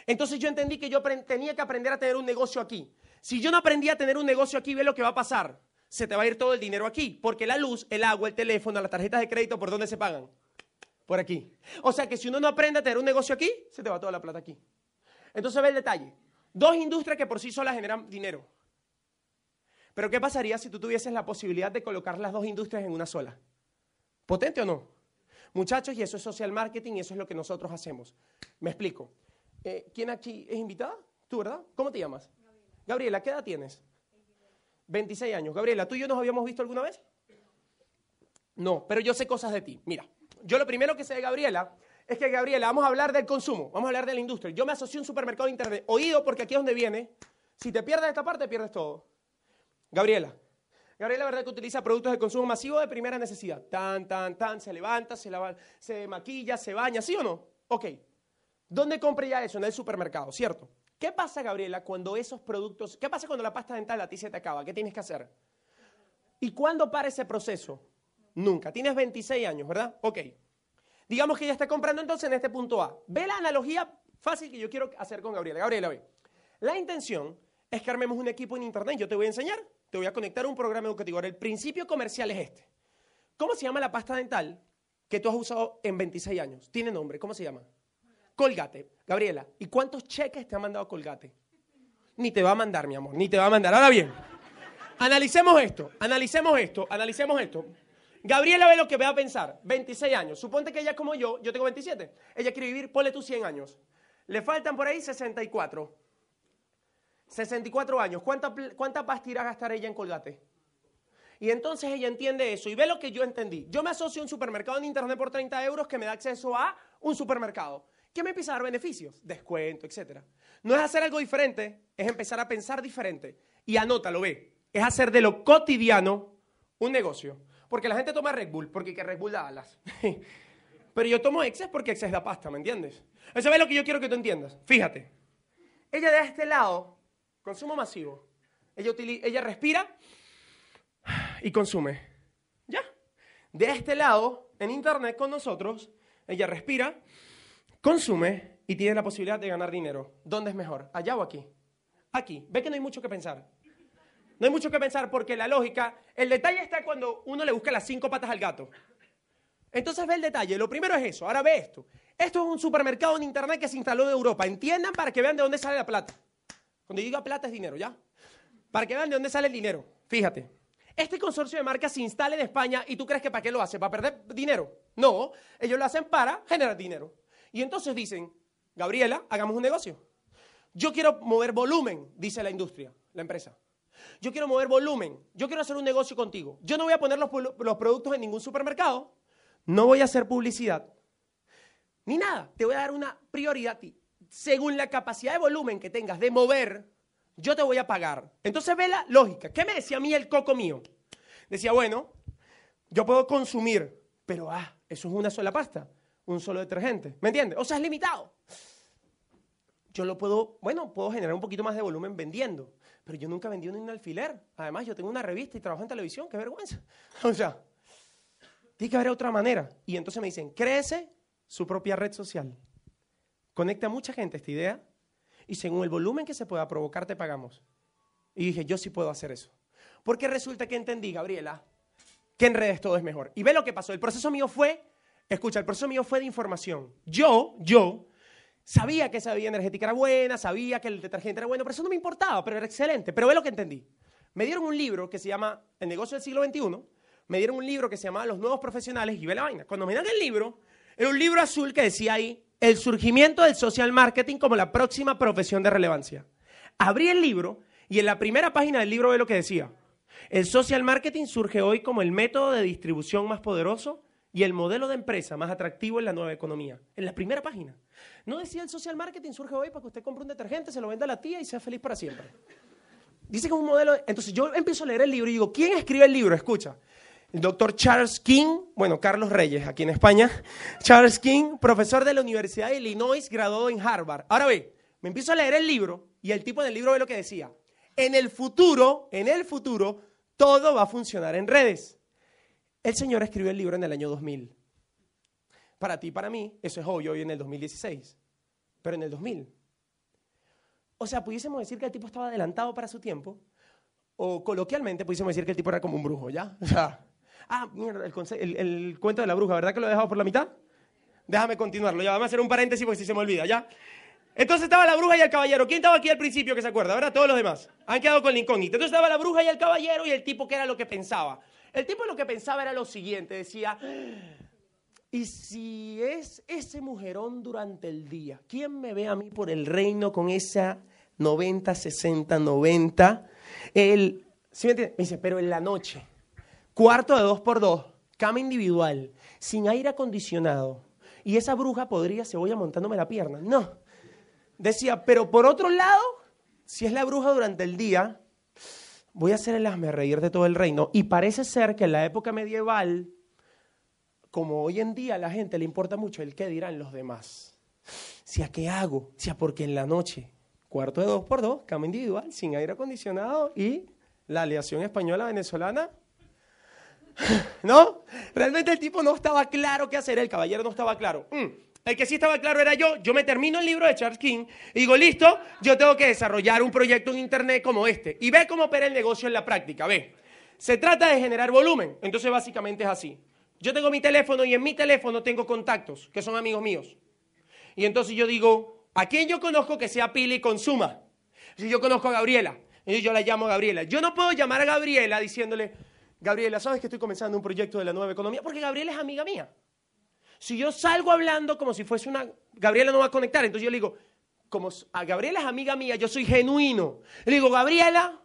Entonces yo entendí que yo tenía que aprender a tener un negocio aquí. Si yo no aprendí a tener un negocio aquí, ve lo que va a pasar. Se te va a ir todo el dinero aquí, porque la luz, el agua, el teléfono, las tarjetas de crédito, ¿por dónde se pagan? Por aquí. O sea que si uno no aprende a tener un negocio aquí, se te va toda la plata aquí. Entonces ve el detalle. Dos industrias que por sí solas generan dinero. Pero ¿qué pasaría si tú tuvieses la posibilidad de colocar las dos industrias en una sola? ¿Potente o no? Muchachos, y eso es social marketing y eso es lo que nosotros hacemos. Me explico. Eh, ¿Quién aquí es invitada? Tú, ¿verdad? ¿Cómo te llamas? Gabriela. Gabriela, ¿qué edad tienes? 26 años. Gabriela, ¿tú y yo nos habíamos visto alguna vez? No, pero yo sé cosas de ti. Mira, yo lo primero que sé de Gabriela es que, Gabriela, vamos a hablar del consumo, vamos a hablar de la industria. Yo me asocio a un supermercado de internet. Oído, porque aquí es donde viene. Si te pierdes esta parte, pierdes todo. Gabriela. Gabriela, ¿verdad que utiliza productos de consumo masivo de primera necesidad? Tan, tan, tan, se levanta, se, lava, se maquilla, se baña, ¿sí o no? Ok. ¿Dónde compra ya eso? En el supermercado, ¿cierto? ¿Qué pasa, Gabriela, cuando esos productos... ¿Qué pasa cuando la pasta dental a ti se te acaba? ¿Qué tienes que hacer? ¿Y cuándo para ese proceso? Nunca. Tienes 26 años, ¿verdad? Ok. Digamos que ella está comprando entonces en este punto A. Ve la analogía fácil que yo quiero hacer con Gabriela. Gabriela, ve. La intención es que armemos un equipo en Internet. Yo te voy a enseñar, te voy a conectar a un programa educativo. Ahora, el principio comercial es este. ¿Cómo se llama la pasta dental que tú has usado en 26 años? Tiene nombre, ¿cómo se llama? Colgate. Gabriela, ¿y cuántos cheques te ha mandado Colgate? Ni te va a mandar, mi amor, ni te va a mandar. Ahora bien, analicemos esto, analicemos esto, analicemos esto. Gabriela ve lo que va a pensar. 26 años. Suponte que ella como yo, yo tengo 27. Ella quiere vivir, ponle tú 100 años. Le faltan por ahí 64. 64 años. ¿Cuánta, cuánta pasta irá a gastar ella en Colgate? Y entonces ella entiende eso y ve lo que yo entendí. Yo me asocio a un supermercado en internet por 30 euros que me da acceso a un supermercado. ¿Qué me empieza a dar beneficios? Descuento, etc. No es hacer algo diferente, es empezar a pensar diferente. Y anótalo, ve. Es hacer de lo cotidiano un negocio. Porque la gente toma Red Bull, porque que Red Bull da alas. Pero yo tomo Excess porque Excess da pasta, ¿me entiendes? Eso es lo que yo quiero que tú entiendas. Fíjate. Ella de este lado, consumo masivo. Ella, ella respira y consume. ¿Ya? De este lado, en Internet con nosotros, ella respira, consume y tiene la posibilidad de ganar dinero. ¿Dónde es mejor? ¿Allá o aquí? Aquí. Ve que no hay mucho que pensar. No hay mucho que pensar porque la lógica, el detalle está cuando uno le busca las cinco patas al gato. Entonces ve el detalle. Lo primero es eso. Ahora ve esto. Esto es un supermercado en internet que se instaló en Europa. Entiendan para que vean de dónde sale la plata. Cuando diga plata es dinero, ¿ya? Para que vean de dónde sale el dinero. Fíjate. este consorcio de marcas se instala en España y tú crees que para qué lo hace, para perder dinero. No, ellos lo hacen para generar dinero. Y entonces dicen, Gabriela, hagamos un negocio. Yo quiero mover volumen, dice la industria, la empresa. Yo quiero mover volumen. Yo quiero hacer un negocio contigo. Yo no voy a poner los, productos en ningún supermercado. No voy a hacer publicidad. Ni nada. Te voy a dar una prioridad a ti. Según la capacidad de volumen que tengas de mover, yo te voy a pagar. Entonces ve la lógica. ¿Qué me decía a mí el coco mío? Decía, bueno, yo puedo consumir, pero ah, eso es una sola pasta, un solo detergente. ¿Me entiendes? O sea, es limitado. Yo lo puedo, bueno, puedo generar un poquito más de volumen vendiendo, pero yo nunca vendí un alfiler. Además, yo tengo una revista y trabajo en televisión, qué vergüenza. O sea, tiene que haber otra manera. Y entonces me dicen, crece su propia red social. Conecta a mucha gente esta idea y según el volumen que se pueda provocar te pagamos. Y dije, yo sí puedo hacer eso. Porque resulta que entendí, Gabriela, que en redes todo es mejor. Y ve lo que pasó. El proceso mío fue, escucha, el proceso mío fue de información. Yo, yo, sabía que esa bebida energética era buena, sabía que el detergente era bueno, pero eso no me importaba, pero era excelente. Pero ve lo que entendí. Me dieron un libro que se llama El negocio del siglo XXI, me dieron un libro que se llamaba Los nuevos profesionales y ve la vaina. Cuando me dan el libro, era un libro azul que decía ahí, el surgimiento del social marketing como la próxima profesión de relevancia. Abrí el libro y en la primera página del libro ve lo que decía. El social marketing surge hoy como el método de distribución más poderoso y el modelo de empresa más atractivo en la nueva economía. En la primera página. No decía el social marketing surge hoy para que usted compre un detergente, se lo venda a la tía y sea feliz para siempre. Dice que es un modelo. Entonces yo empiezo a leer el libro y digo, ¿quién escribe el libro? Escucha el doctor Charles King, bueno, Carlos Reyes, aquí en España. Charles King, profesor de la Universidad de Illinois, graduado en Harvard. Ahora ve, me empiezo a leer el libro y el tipo del libro ve lo que decía. En el futuro, en el futuro, todo va a funcionar en redes. El señor escribió el libro en el año 2000. Para ti, para mí, eso es obvio hoy en el 2016. Pero en el 2000. O sea, pudiésemos decir que el tipo estaba adelantado para su tiempo. O coloquialmente pudiésemos decir que el tipo era como un brujo, ¿ya? Ah, mierda, el, cuento de la bruja, ¿verdad que lo he dejado por la mitad? Déjame continuarlo, ya vamos a hacer un paréntesis porque si se me olvida, ¿ya? Entonces estaba la bruja y el caballero. ¿Quién estaba aquí al principio que se acuerda? ¿Verdad? Todos los demás. Han quedado con la incógnita. Entonces estaba la bruja y el caballero y el tipo que era lo que pensaba. El tipo lo que pensaba era lo siguiente, decía, ¿y si es ese mujerón durante el día? ¿Quién me ve a mí por el reino con esa 90, 60, 90? Él, ¿sí me entiende? Me dice, pero en la noche. Cuarto de dos por dos, cama individual, sin aire acondicionado. Y esa bruja podría, voy montándome la pierna. No. Decía, pero por otro lado, si es la bruja durante el día, voy a hacer el asme reír de todo el reino. Y parece ser que en la época medieval, como hoy en día a la gente le importa mucho el qué dirán los demás. Si a qué hago, si a porque en la noche, cuarto de dos por dos, cama individual, sin aire acondicionado y la aleación española venezolana ¿No? Realmente el tipo no estaba claro qué hacer, el caballero no estaba claro. Mm, el que sí estaba claro era yo. Yo me termino el libro de Charles King y digo, listo, yo tengo que desarrollar un proyecto en Internet como este. Y ve cómo opera el negocio en la práctica, ve. Se trata de generar volumen. Entonces básicamente es así. Yo tengo mi teléfono y en mi teléfono tengo contactos que son amigos míos. Y entonces yo digo, ¿a quién yo conozco que sea pila y consuma? Si yo conozco a Gabriela, y yo la llamo a Gabriela. Yo no puedo llamar a Gabriela diciéndole, Gabriela, ¿sabes que estoy comenzando un proyecto de la nueva economía? Porque Gabriela es amiga mía. Si yo salgo hablando como si fuese una... Gabriela no va a conectar, entonces yo le digo, como a Gabriela es amiga mía, yo soy genuino. Le digo, Gabriela,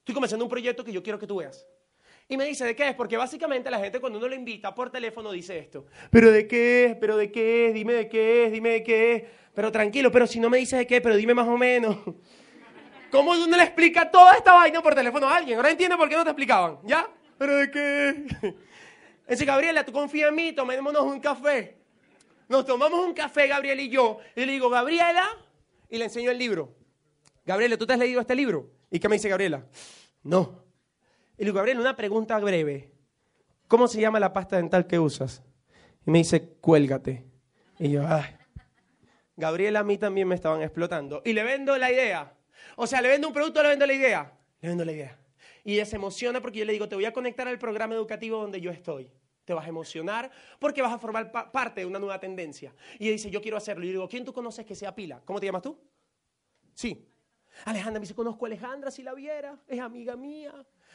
estoy comenzando un proyecto que yo quiero que tú veas. Y me dice, ¿de qué es? Porque básicamente la gente cuando uno lo invita por teléfono dice esto. ¿Pero de qué es? ¿Pero de qué es? Dime de qué es, dime de qué es. Pero tranquilo, pero si no me dices de qué, pero dime más o menos. ¿Cómo uno le explica toda esta vaina por teléfono a alguien? Ahora entiende por qué no te explicaban, ¿ya? ¿Pero de qué? Dice, Gabriela, tú confías en mí, tomémonos un café. Nos tomamos un café, Gabriela y yo, y le digo, Gabriela, y le enseño el libro. Gabriela, ¿tú te has leído este libro? ¿Y qué me dice Gabriela? No. Y le digo, Gabriela, una pregunta breve. ¿Cómo se llama la pasta dental que usas? Y me dice, cuélgate. Y yo, ay. Gabriela, a mí también me estaban explotando. Y le vendo la idea. O sea, le vendo un producto, le vendo la idea. Le vendo la idea. Y ella se emociona porque yo le digo, te voy a conectar al programa educativo donde yo estoy. Te vas a emocionar porque vas a formar parte de una nueva tendencia. Y ella dice, yo quiero hacerlo. Y yo digo, ¿quién tú conoces que sea pila? ¿Cómo te llamas tú? Sí. Alejandra me dice, conozco a Alejandra si la viera, es amiga mía.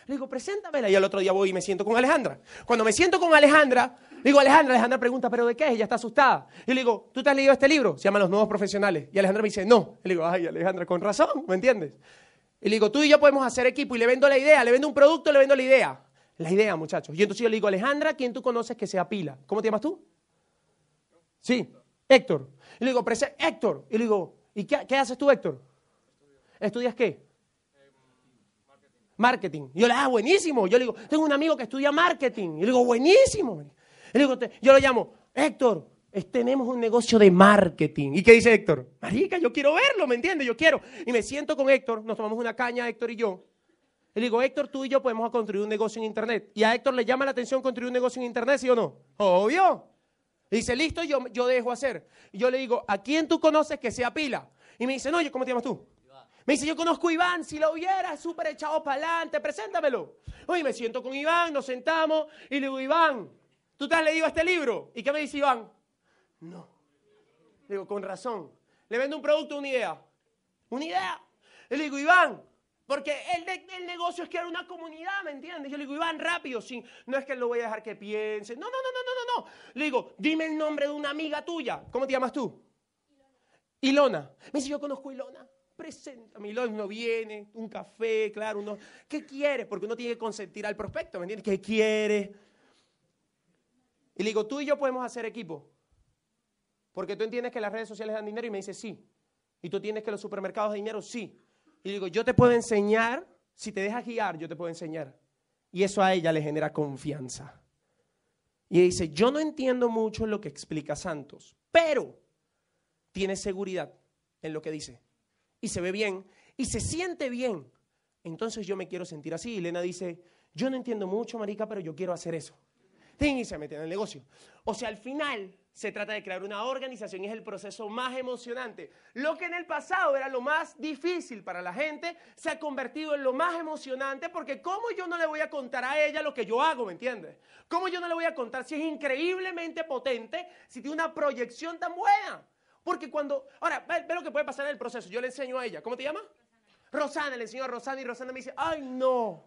Le digo, preséntamela. Y al otro día voy y me siento con Alejandra. Cuando me siento con Alejandra, le digo, Alejandra, Alejandra pregunta, ¿pero de qué? Ella está asustada. Y le digo, ¿tú te has leído este libro? Se llama Los Nuevos Profesionales. Y Alejandra me dice, no. Le digo, ay, Alejandra, con razón, ¿me entiendes? Y le digo, tú y yo podemos hacer equipo. Y le vendo la idea, le vendo un producto, le vendo la idea. La idea, muchachos. Y entonces yo le digo, Alejandra, ¿quién tú conoces que sea pila? ¿Cómo te llamas tú? Sí, Héctor. Y le digo, Héctor. Y le digo, ¿y qué, qué haces tú, Héctor? ¿Estudias qué? Marketing. Yo le digo, ah, buenísimo. Yo le digo, tengo un amigo que estudia marketing. Y le digo, buenísimo. Y le digo, yo lo llamo, Héctor, tenemos un negocio de marketing. ¿Y qué dice Héctor? Marica, yo quiero verlo, ¿me entiendes? Yo quiero. Y me siento con Héctor, nos tomamos una caña, Héctor y yo. Y le digo, Héctor, tú y yo podemos construir un negocio en Internet. Y a Héctor le llama la atención construir un negocio en Internet, ¿sí o no? Obvio. Y dice, listo, yo, yo dejo hacer. Y yo le digo, ¿a quién tú conoces que sea pila? Y me dice, no, ¿cómo te llamas tú? Me dice, yo conozco Iván, si lo hubiera, súper echado para adelante, preséntamelo. Oye, me siento con Iván, nos sentamos y le digo, Iván, ¿tú te has leído este libro? ¿Y qué me dice Iván? No. Le digo, con razón. Le vendo un producto, una idea. Una idea. le digo, Iván, porque el, el, negocio es crear una comunidad, ¿me entiendes? Yo le digo, Iván, rápido, sin, no es que lo voy a dejar que piense. No, no, no, no, no, no. Le digo, dime el nombre de una amiga tuya. ¿Cómo te llamas tú? Ilona. Ilona. Me dice, yo conozco a Ilona. Preséntame. Ilona no viene, un café, claro, uno. ¿Qué quiere? Porque uno tiene que consentir al prospecto, ¿me entiendes? ¿Qué quiere? Y le digo, tú y yo podemos hacer equipo. Porque tú entiendes que las redes sociales dan dinero y me dice, sí. Y tú entiendes que los supermercados dan dinero, sí. Y digo, yo te puedo enseñar, si te dejas guiar, yo te puedo enseñar. Y eso a ella le genera confianza. Y dice, yo no entiendo mucho lo que explica Santos, pero tiene seguridad en lo que dice. Y se ve bien y se siente bien. Entonces yo me quiero sentir así. Y Elena dice, yo no entiendo mucho, Marica, pero yo quiero hacer eso. Y se mete en el negocio. O sea, al final se trata de crear una organización y es el proceso más emocionante. Lo que en el pasado era lo más difícil para la gente, se ha convertido en lo más emocionante porque ¿cómo yo no le voy a contar a ella lo que yo hago, ¿me entiendes? ¿Cómo yo no le voy a contar si es increíblemente potente, si tiene una proyección tan buena? Porque cuando, ahora, ve, ve lo que puede pasar en el proceso, yo le enseño a ella, ¿cómo te llamas? Rosana, le enseño a Rosana y Rosana me dice, ay no,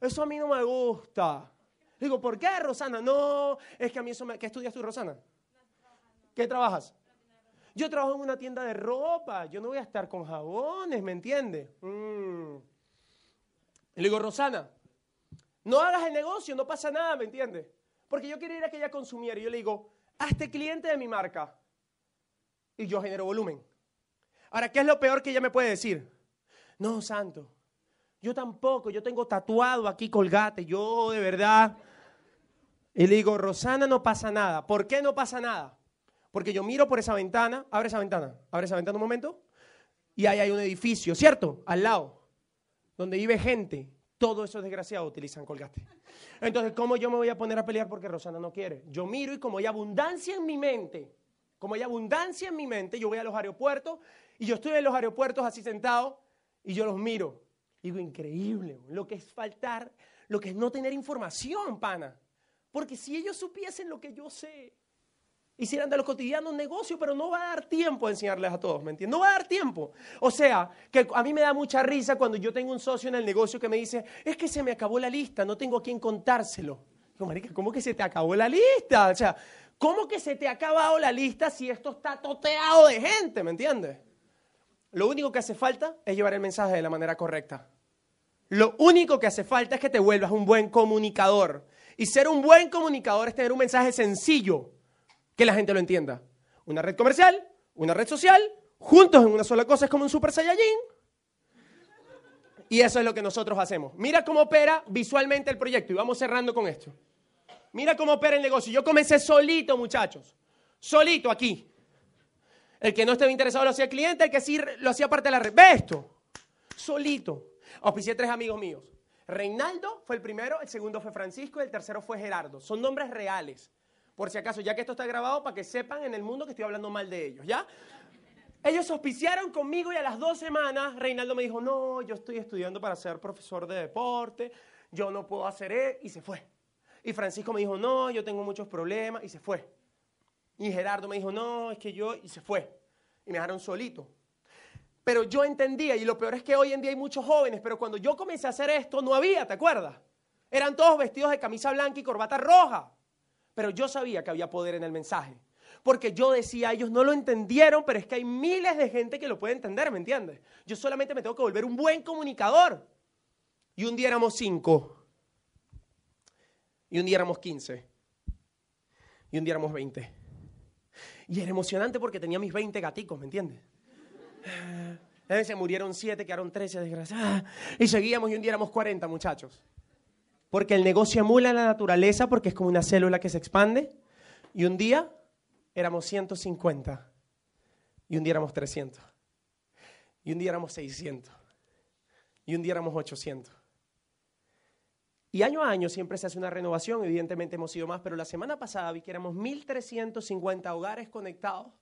eso a mí no me gusta. Digo, ¿por qué, Rosana? No, es que a mí eso me... ¿Qué estudias tú, Rosana? ¿Qué trabajas? Yo trabajo en una tienda de ropa, yo no voy a estar con jabones, ¿me entiendes? Mm. Le digo, Rosana, no hagas el negocio, no pasa nada, ¿me entiendes? Porque yo quería ir a que ella consumiera. Y yo le digo, hazte cliente de mi marca. Y yo genero volumen. Ahora, ¿qué es lo peor que ella me puede decir? No, santo, yo tampoco, yo tengo tatuado aquí colgate, yo de verdad. Y le digo, Rosana, no pasa nada. ¿Por qué no pasa nada? Porque yo miro por esa ventana, abre esa ventana, abre esa ventana un momento, y ahí hay un edificio, ¿cierto? Al lado, donde vive gente. Todos esos desgraciados utilizan colgate. Entonces, ¿cómo yo me voy a poner a pelear porque Rosana no quiere? Yo miro y como hay abundancia en mi mente, como hay abundancia en mi mente, yo voy a los aeropuertos y yo estoy en los aeropuertos así sentado y yo los miro. Digo, increíble, lo que es faltar, lo que es no tener información, pana. Porque si ellos supiesen lo que yo sé, hicieran de los cotidianos un negocio, pero no va a dar tiempo a enseñarles a todos, ¿me entiendes? No va a dar tiempo. O sea, que a mí me da mucha risa cuando yo tengo un socio en el negocio que me dice, es que se me acabó la lista, no tengo a quién contárselo. Digo, marica, ¿cómo que se te acabó la lista? O sea, ¿cómo que se te ha acabado la lista si esto está toteado de gente, ¿me entiendes? Lo único que hace falta es llevar el mensaje de la manera correcta. Lo único que hace falta es que te vuelvas un buen comunicador. Y ser un buen comunicador es tener un mensaje sencillo, que la gente lo entienda. Una red comercial, una red social, juntos en una sola cosa es como un super saiyajin. Y eso es lo que nosotros hacemos. Mira cómo opera visualmente el proyecto y vamos cerrando con esto. Mira cómo opera el negocio. Yo comencé solito, muchachos. Solito aquí. El que no estaba interesado lo hacía el cliente, el que sí lo hacía parte de la red. Ve esto. Solito. Auspicié tres amigos míos. Reinaldo fue el primero, el segundo fue Francisco y el tercero fue Gerardo. Son nombres reales por si acaso, ya que esto está grabado, para que sepan en el mundo que estoy hablando mal de ellos, ¿ya? Ellos auspiciaron conmigo y a las dos semanas Reinaldo me dijo, no, yo estoy estudiando para ser profesor de deporte, yo no puedo hacer eso, y se fue. Y Francisco me dijo, no, yo tengo muchos problemas, y se fue. Y Gerardo me dijo, no, es que yo, y se fue. Y me dejaron solito. Pero yo entendía, y lo peor es que hoy en día hay muchos jóvenes, pero cuando yo comencé a hacer esto no había, ¿te acuerdas? Eran todos vestidos de camisa blanca y corbata roja. Pero yo sabía que había poder en el mensaje. Porque yo decía, ellos no lo entendieron, pero es que hay miles de gente que lo puede entender, ¿me entiendes? Yo solamente me tengo que volver un buen comunicador. Y un día éramos cinco. Y un día éramos quince. Y un día éramos veinte. Y era emocionante porque tenía mis veinte gaticos, ¿me entiendes? Se murieron siete, quedaron trece, desgraciadas. Y seguíamos y un día éramos 40 muchachos. Porque el negocio emula la naturaleza porque es como una célula que se expande. Y un día éramos 150. Y un día éramos 300. Y un día éramos 600. Y un día éramos 800. Y año a año siempre se hace una renovación, evidentemente hemos sido más, pero la semana pasada vi que éramos 1.350 hogares conectados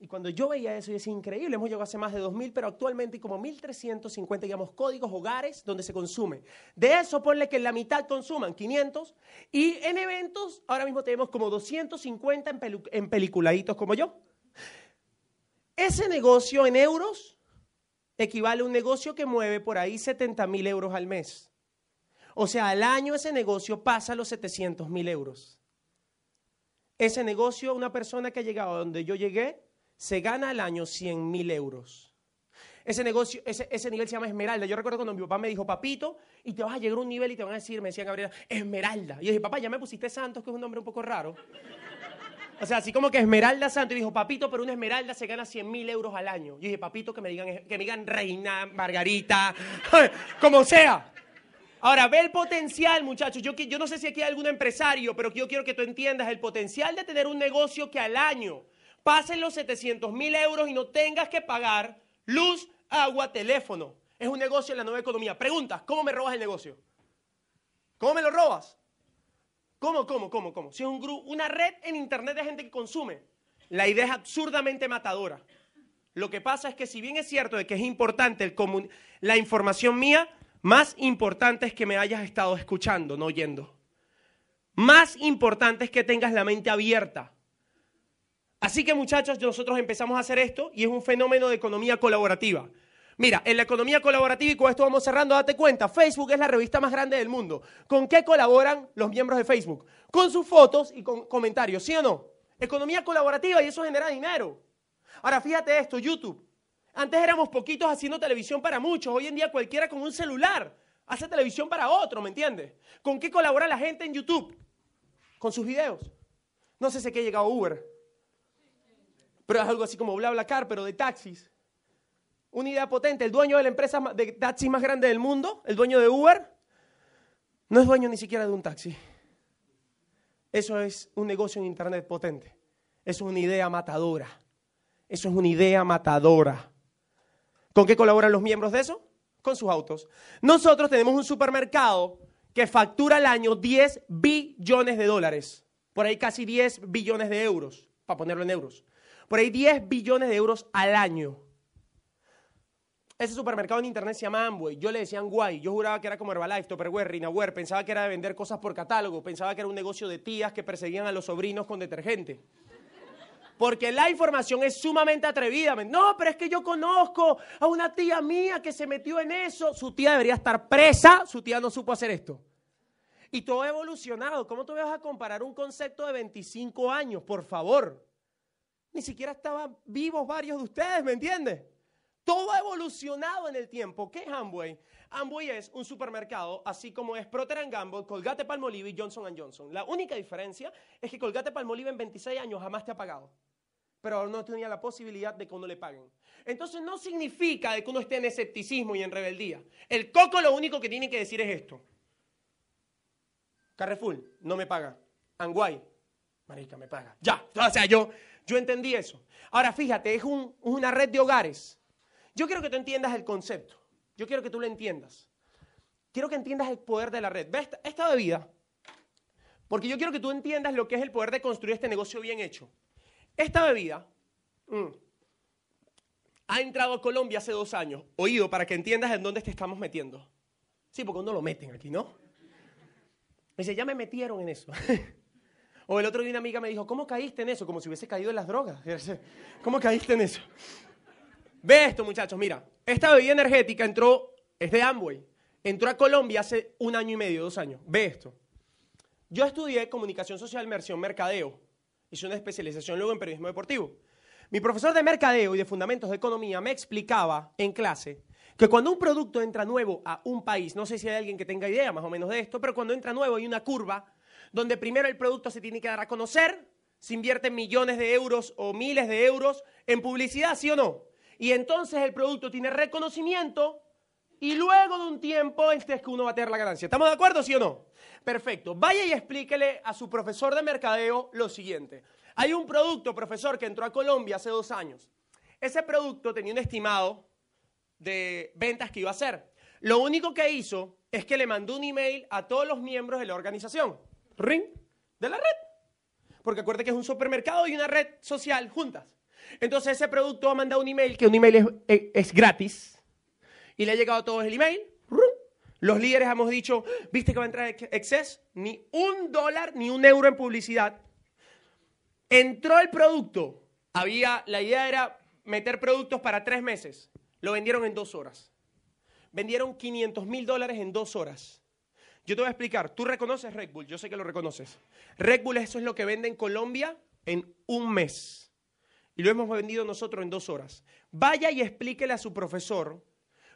y cuando yo veía eso, yo decía, increíble, hemos llegado hace más de 2.000, pero actualmente hay como 1.350, digamos, códigos hogares donde se consume. De eso ponle que la mitad consuman 500 y en eventos ahora mismo tenemos como 250 en, en peliculaditos como yo. Ese negocio en euros equivale a un negocio que mueve por ahí 70 mil euros al mes. O sea, al año ese negocio pasa los 700 mil euros. Ese negocio, una persona que ha llegado a donde yo llegué, se gana al año 100 mil euros. Ese negocio, ese, ese, nivel se llama Esmeralda. Yo recuerdo cuando mi papá me dijo, papito, y te vas a llegar a un nivel y te van a decir, me decía Gabriela, Esmeralda. Y yo dije, papá, ya me pusiste Santos, que es un nombre un poco raro. O sea, así como que Esmeralda Santos. Y dijo, papito, pero una Esmeralda se gana 100 mil euros al año. Yo dije, papito, que me digan, que me digan reina, Margarita, como sea. Ahora, ve el potencial, muchachos. Yo, yo no sé si aquí hay algún empresario, pero yo quiero que tú entiendas el potencial de tener un negocio que al año pasen los 700 mil euros y no tengas que pagar luz, agua, teléfono. Es un negocio en la nueva economía. Pregunta, ¿cómo me robas el negocio? ¿Cómo me lo robas? ¿Cómo, cómo, cómo, cómo? Si es un grupo, una red en internet de gente que consume. La idea es absurdamente matadora. Lo que pasa es que si bien es cierto de que es importante la información mía, más importante es que me hayas estado escuchando, no oyendo. Más importante es que tengas la mente abierta. Así que muchachos, nosotros empezamos a hacer esto y es un fenómeno de economía colaborativa. Mira, en la economía colaborativa, y con esto vamos cerrando, date cuenta, Facebook es la revista más grande del mundo. ¿Con qué colaboran los miembros de Facebook? Con sus fotos y con comentarios, ¿sí o no? Economía colaborativa y eso genera dinero. Ahora fíjate esto, YouTube. Antes éramos poquitos haciendo televisión para muchos, hoy en día cualquiera con un celular hace televisión para otro, ¿me entiendes? ¿Con qué colabora la gente en YouTube? Con sus videos. No sé si que ha llegado Uber pero es algo así como BlaBlaCar, pero de taxis. Una idea potente, el dueño de la empresa de taxis más grande del mundo, el dueño de Uber, no es dueño ni siquiera de un taxi. Eso es un negocio en Internet potente. Eso es una idea matadora. Eso es una idea matadora. ¿Con qué colaboran los miembros de eso? Con sus autos. Nosotros tenemos un supermercado que factura al año 10 billones de dólares. Por ahí casi 10 billones de euros, para ponerlo en euros por ahí 10 billones de euros al año. Ese supermercado en internet se llama Amway. Yo le decía Amway. Yo juraba que era como Herbalife, Tupperware, Rinaware. Pensaba que era de vender cosas por catálogo. Pensaba que era un negocio de tías que perseguían a los sobrinos con detergente. Porque la información es sumamente atrevida. No, pero es que yo conozco a una tía mía que se metió en eso. Su tía debería estar presa. Su tía no supo hacer esto. Y todo ha evolucionado. ¿Cómo tú vas a comparar un concepto de 25 años? Por favor. Ni siquiera estaban vivos varios de ustedes, ¿me entiendes? Todo ha evolucionado en el tiempo. ¿Qué es Amway? Amway es un supermercado, así como es Procter Gamble, Colgate Palmolive y Johnson Johnson. La única diferencia es que Colgate Palmolive en 26 años jamás te ha pagado. Pero no tenía la posibilidad de que uno le paguen. Entonces no significa de que uno esté en escepticismo y en rebeldía. El coco lo único que tiene que decir es esto. Carrefour, no me paga. Anguay, marica, me paga. Ya. O sea, yo, yo entendí eso. Ahora fíjate, es una red de hogares. Yo quiero que tú entiendas el concepto. Yo quiero que tú lo entiendas. Quiero que entiendas el poder de la red. Ve esta, bebida. Porque yo quiero que tú entiendas lo que es el poder de construir este negocio bien hecho. Esta bebida mm, ha entrado a Colombia hace dos años. Oído, para que entiendas en dónde te estamos metiendo. Sí, porque uno lo meten aquí, ¿no? Me dice, ya me metieron en eso. O el otro día una amiga me dijo, ¿cómo caíste en eso? Como si hubiese caído en las drogas. ¿Cómo caíste en eso? Ve esto, muchachos, mira. Esta bebida energética entró, es de Amway. Entró a Colombia hace un año y medio, dos años. Ve esto. Yo estudié comunicación social, inmersión, mercadeo. Hice una especialización luego en periodismo deportivo. Mi profesor de mercadeo y de fundamentos de economía me explicaba en clase que cuando un producto entra nuevo a un país, no sé si hay alguien que tenga idea más o menos de esto, pero cuando entra nuevo hay una curva donde primero el producto se tiene que dar a conocer, se invierten millones de euros o miles de euros en publicidad, ¿sí o no? Y entonces el producto tiene reconocimiento y luego de un tiempo este es que uno va a tener la ganancia. ¿Estamos de acuerdo, sí o no? Perfecto. Vaya y explíquele a su profesor de mercadeo lo siguiente. Hay un producto, profesor, que entró a Colombia hace dos años. Ese producto tenía un estimado de ventas que iba a hacer. Lo único que hizo es que le mandó un email a todos los miembros de la organización. Ring de la red. Porque acuérdate que es un supermercado y una red social juntas. Entonces ese producto ha mandado un email, que un email es, gratis, y le ha llegado a todos el email. Los líderes hemos dicho, ¿viste que va a entrar Excess? Ni un dólar ni un euro en publicidad. Entró el producto. Había, la idea era meter productos para tres meses. Lo vendieron en dos horas. Vendieron 500 mil dólares en dos horas. Yo te voy a explicar. Tú reconoces Red Bull. Yo sé que lo reconoces. Red Bull, eso es lo que vende en Colombia en un mes. Y lo hemos vendido nosotros en dos horas. Vaya y explíquele a su profesor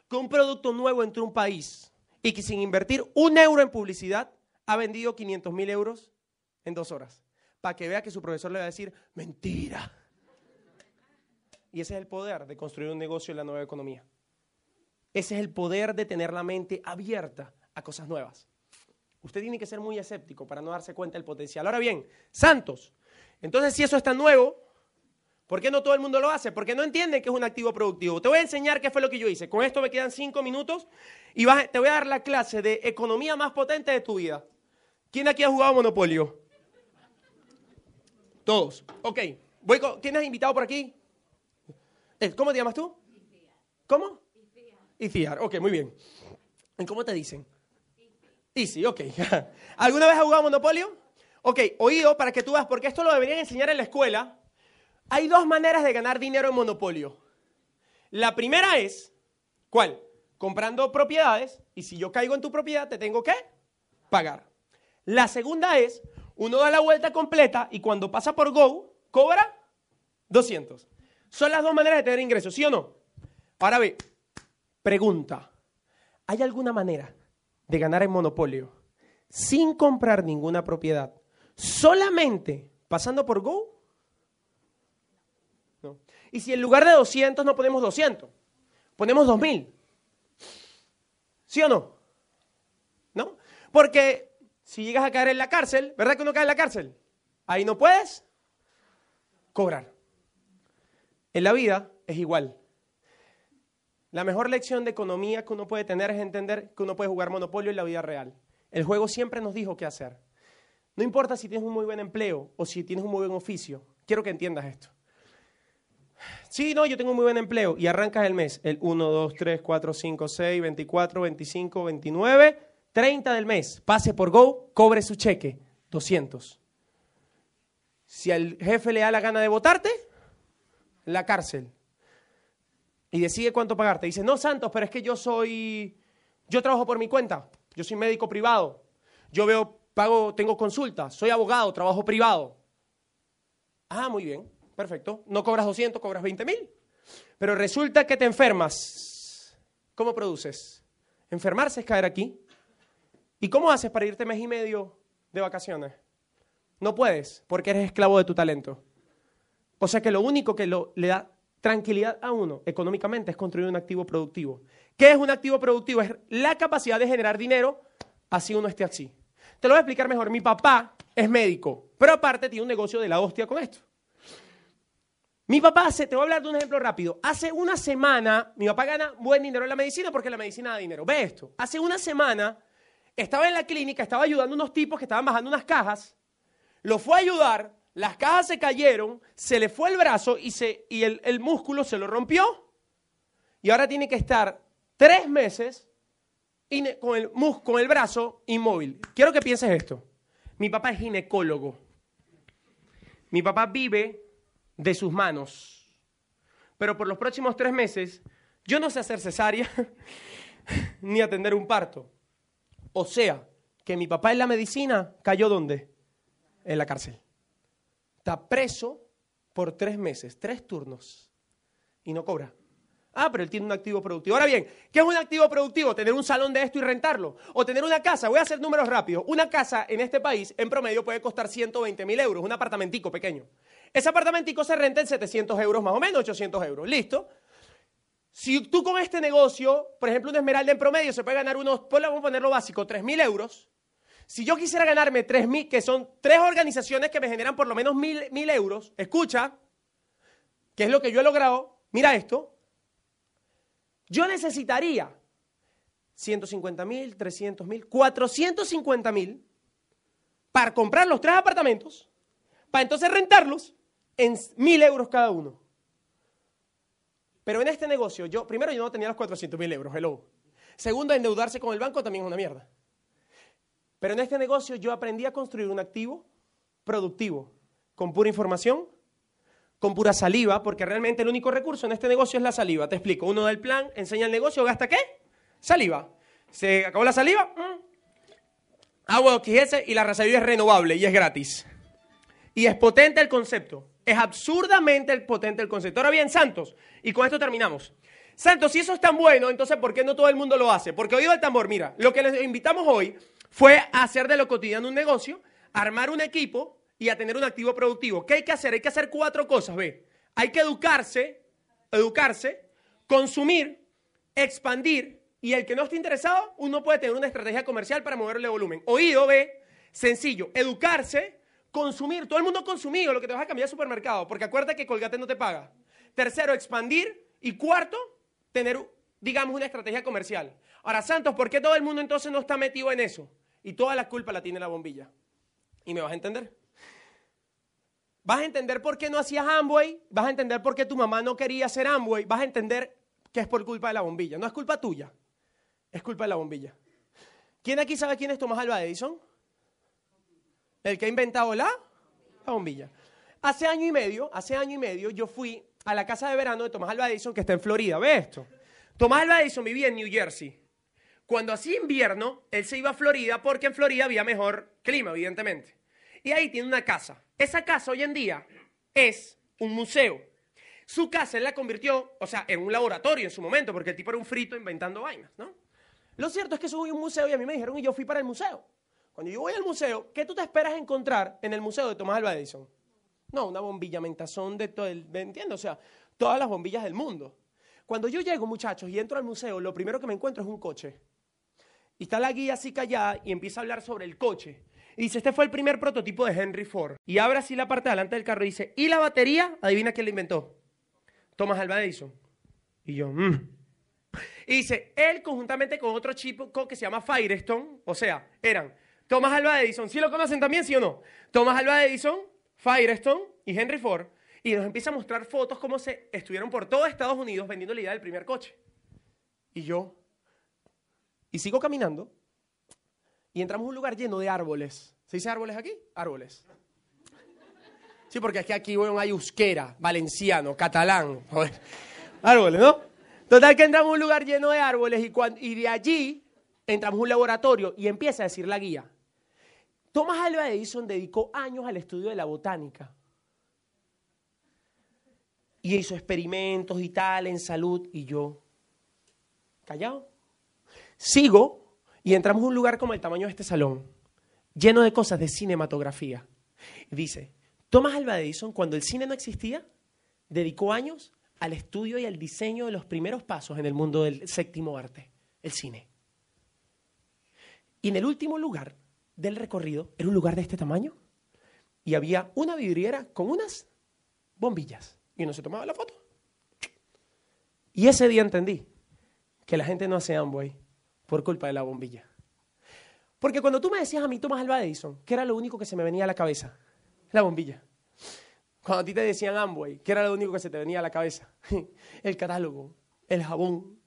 que un producto nuevo entró a un país y que sin invertir un euro en publicidad ha vendido 500 mil euros en dos horas. Para que vea que su profesor le va a decir, mentira. Y ese es el poder de construir un negocio en la nueva economía. Ese es el poder de tener la mente abierta a cosas nuevas. Usted tiene que ser muy escéptico para no darse cuenta del potencial. Ahora bien, santos. Entonces, si eso es tan nuevo, ¿Por qué no todo el mundo lo hace? Porque no entienden que es un activo productivo. Te voy a enseñar qué fue lo que yo hice. Con esto me quedan cinco minutos y te voy a dar la clase de economía más potente de tu vida. ¿Quién aquí ha jugado Monopolio? Todos. Ok. Voy ¿Quién has invitado por aquí? Eh, ¿Cómo te llamas tú? ¿Cómo? Ifiar. Ok, muy bien. ¿En cómo te dicen? Easy, ok. ¿Alguna vez has jugado Monopolio? Ok, oído para que tú veas, porque esto lo deberían enseñar en la escuela hay dos maneras de ganar dinero en monopolio. La primera es, ¿cuál? Comprando propiedades y si yo caigo en tu propiedad te tengo que pagar. La segunda es, uno da la vuelta completa y cuando pasa por Go, cobra 200. Son las dos maneras de tener ingresos, ¿sí o no? Ahora ve, pregunta, ¿hay alguna manera de ganar en monopolio sin comprar ninguna propiedad, solamente pasando por Go? Y si en lugar de 200 no ponemos 200, ponemos 2000. ¿Sí o no? ¿No? Porque si llegas a caer en la cárcel, ¿verdad que uno cae en la cárcel? Ahí no puedes cobrar. En la vida es igual. La mejor lección de economía que uno puede tener es entender que uno puede jugar monopolio en la vida real. El juego siempre nos dijo qué hacer. No importa si tienes un muy buen empleo o si tienes un muy buen oficio. Quiero que entiendas esto. Sí, no, yo tengo un muy buen empleo. Y arrancas el mes, el 1, 2, 3, 4, 5, 6, 24, 25, 29, 30 del mes. Pase por Go, cobre su cheque, 200. Si al jefe le da la gana de votarte, la cárcel. Y decide cuánto pagarte. Dice, no, Santos, pero es que yo soy, yo trabajo por mi cuenta. Yo soy médico privado. Yo veo, pago, tengo consulta. Soy abogado, trabajo privado. Ah, muy bien perfecto. No cobras 200, cobras 20 mil. Pero resulta que te enfermas. ¿Cómo produces? Enfermarse es caer aquí. ¿Y cómo haces para irte mes y medio de vacaciones? No puedes, porque eres esclavo de tu talento. O sea que lo único que le da tranquilidad a uno económicamente es construir un activo productivo. ¿Qué es un activo productivo? Es la capacidad de generar dinero así uno esté así. Te lo voy a explicar mejor. Mi papá es médico, pero aparte tiene un negocio de la hostia con esto. Mi papá hace, te voy a hablar de un ejemplo rápido. Hace una semana, mi papá gana buen dinero en la medicina porque la medicina da dinero. Ve esto. Hace una semana estaba en la clínica, estaba ayudando a unos tipos que estaban bajando unas cajas. Lo fue a ayudar, las cajas se cayeron, se le fue el brazo y, se, y el, el músculo se lo rompió. Y ahora tiene que estar tres meses con el, con el brazo inmóvil. Quiero que pienses esto. Mi papá es ginecólogo. Mi papá vive de sus manos. pero por los próximos tres meses yo no sé hacer cesárea ni atender un parto. O sea, que mi papá en la medicina cayó ¿dónde? En la cárcel. Está preso por tres meses, tres turnos, y no cobra. Ah, pero él tiene un activo productivo. Ahora bien, ¿qué es un activo productivo? Tener un salón de esto y rentarlo. O tener una casa. Voy a hacer números rápidos. Una casa en este país, en promedio, puede costar 120 mil euros. Un apartamentico pequeño. Ese apartamentico se renta en 700 euros más o menos, 800 euros. ¿Listo? Si tú con este negocio, por ejemplo, un esmeralda en promedio se puede ganar unos, pues vamos a ponerlo básico, 3 mil euros. Si yo quisiera ganarme 3 mil, que son tres organizaciones que me generan por lo menos mil euros, escucha, que es lo que yo he logrado, mira esto, yo necesitaría 150 mil, 300 mil, 450 mil para comprar los tres apartamentos, para entonces rentarlos en mil euros cada uno. Pero en este negocio, yo, primero, yo no tenía los 400 mil euros, hello. Segundo, endeudarse con el banco también es una mierda. Pero en este negocio yo aprendí a construir un activo productivo, con pura información, con pura saliva, porque realmente el único recurso en este negocio es la saliva. Te explico, uno da el plan, enseña el negocio, ¿gasta qué? Saliva. ¿Se acabó la saliva? Mm. Agua de y la saliva es renovable y es gratis. Y es potente el concepto. Es absurdamente potente el concepto. Ahora bien, Santos, y con esto terminamos. Santos, si eso es tan bueno, entonces ¿por qué no todo el mundo lo hace? Porque oído el tambor, mira, lo que les invitamos hoy fue a hacer de lo cotidiano un negocio, armar un equipo y a tener un activo productivo. ¿Qué hay que hacer? Hay que hacer cuatro cosas, ve. Hay que educarse, educarse, consumir, expandir y el que no esté interesado, uno puede tener una estrategia comercial para moverle volumen. Oído, ve, sencillo, educarse, consumir. Todo el mundo consumido, lo que te vas a cambiar de supermercado, porque acuérdate que Colgate no te paga. Tercero, expandir. Y cuarto, tener, digamos, una estrategia comercial. Ahora, Santos, ¿por qué todo el mundo entonces no está metido en eso? Y toda la culpa la tiene la bombilla. ¿Y me vas a entender? Vas a entender por qué no hacías Amway, vas a entender por qué tu mamá no quería hacer Amway, vas a entender que es por culpa de la bombilla. No es culpa tuya, es culpa de la bombilla. ¿Quién aquí sabe quién es Tomás Alva Edison? El que ha inventado la, la bombilla. Hace año y medio, hace año y medio, yo fui a la casa de verano de Tomás Alva Edison, que está en Florida. ¿Ve esto? Tomás Alva Edison vivía en New Jersey. Cuando hacía invierno, él se iba a Florida porque en Florida había mejor clima, evidentemente. Y ahí tiene una casa. Esa casa hoy en día es un museo. Su casa él la convirtió, o sea, en un laboratorio en su momento, porque el tipo era un frito inventando vainas, ¿no? Lo cierto es que soy un museo y a mí me dijeron y yo fui para el museo. Cuando yo voy al museo, ¿qué tú te esperas encontrar en el museo de Tomás Alva Edison? No, una bombilla mentazón de todo el, ¿me entiendes? O sea, todas las bombillas del mundo. Cuando yo llego, muchachos, y entro al museo, lo primero que me encuentro es un coche. Y está la guía así callada y empieza a hablar sobre el coche. Y dice, este fue el primer prototipo de Henry Ford. Y abre así la parte de delante del carro y dice, ¿y la batería? Adivina quién la inventó. Thomas Alva Edison. Y yo, mmm. Y dice, él conjuntamente con otro chico que se llama Firestone, o sea, eran Thomas Alva Edison, ¿sí lo conocen también, sí o no? Thomas Alva Edison, Firestone y Henry Ford. Y nos empieza a mostrar fotos como se estuvieron por todo Estados Unidos vendiendo la idea del primer coche. Y yo, y sigo caminando y entramos a un lugar lleno de árboles. ¿Se dice árboles aquí? Árboles. Sí, porque es que aquí bueno, hay euskera, valenciano, catalán. Árboles, ¿no? Total que entramos a un lugar lleno de árboles y, y de allí entramos a un laboratorio y empieza a decir la guía. Thomas Alva Edison dedicó años al estudio de la botánica. Y hizo experimentos y tal en salud y yo, callado. Sigo y entramos a un lugar como el tamaño de este salón, lleno de cosas de cinematografía. Dice, Thomas Alva Edison, cuando el cine no existía, dedicó años al estudio y al diseño de los primeros pasos en el mundo del séptimo arte, el cine. Y en el último lugar del recorrido, era un lugar de este tamaño, y había una vidriera con unas bombillas. Y uno se tomaba la foto. Y ese día entendí que la gente no hace Amway por culpa de la bombilla. Porque cuando tú me decías a mí, Tomás Alva Edison, ¿qué era lo único que se me venía a la cabeza? La bombilla. Cuando a ti te decían Amway, ¿qué era lo único que se te venía a la cabeza? El catálogo, el jabón,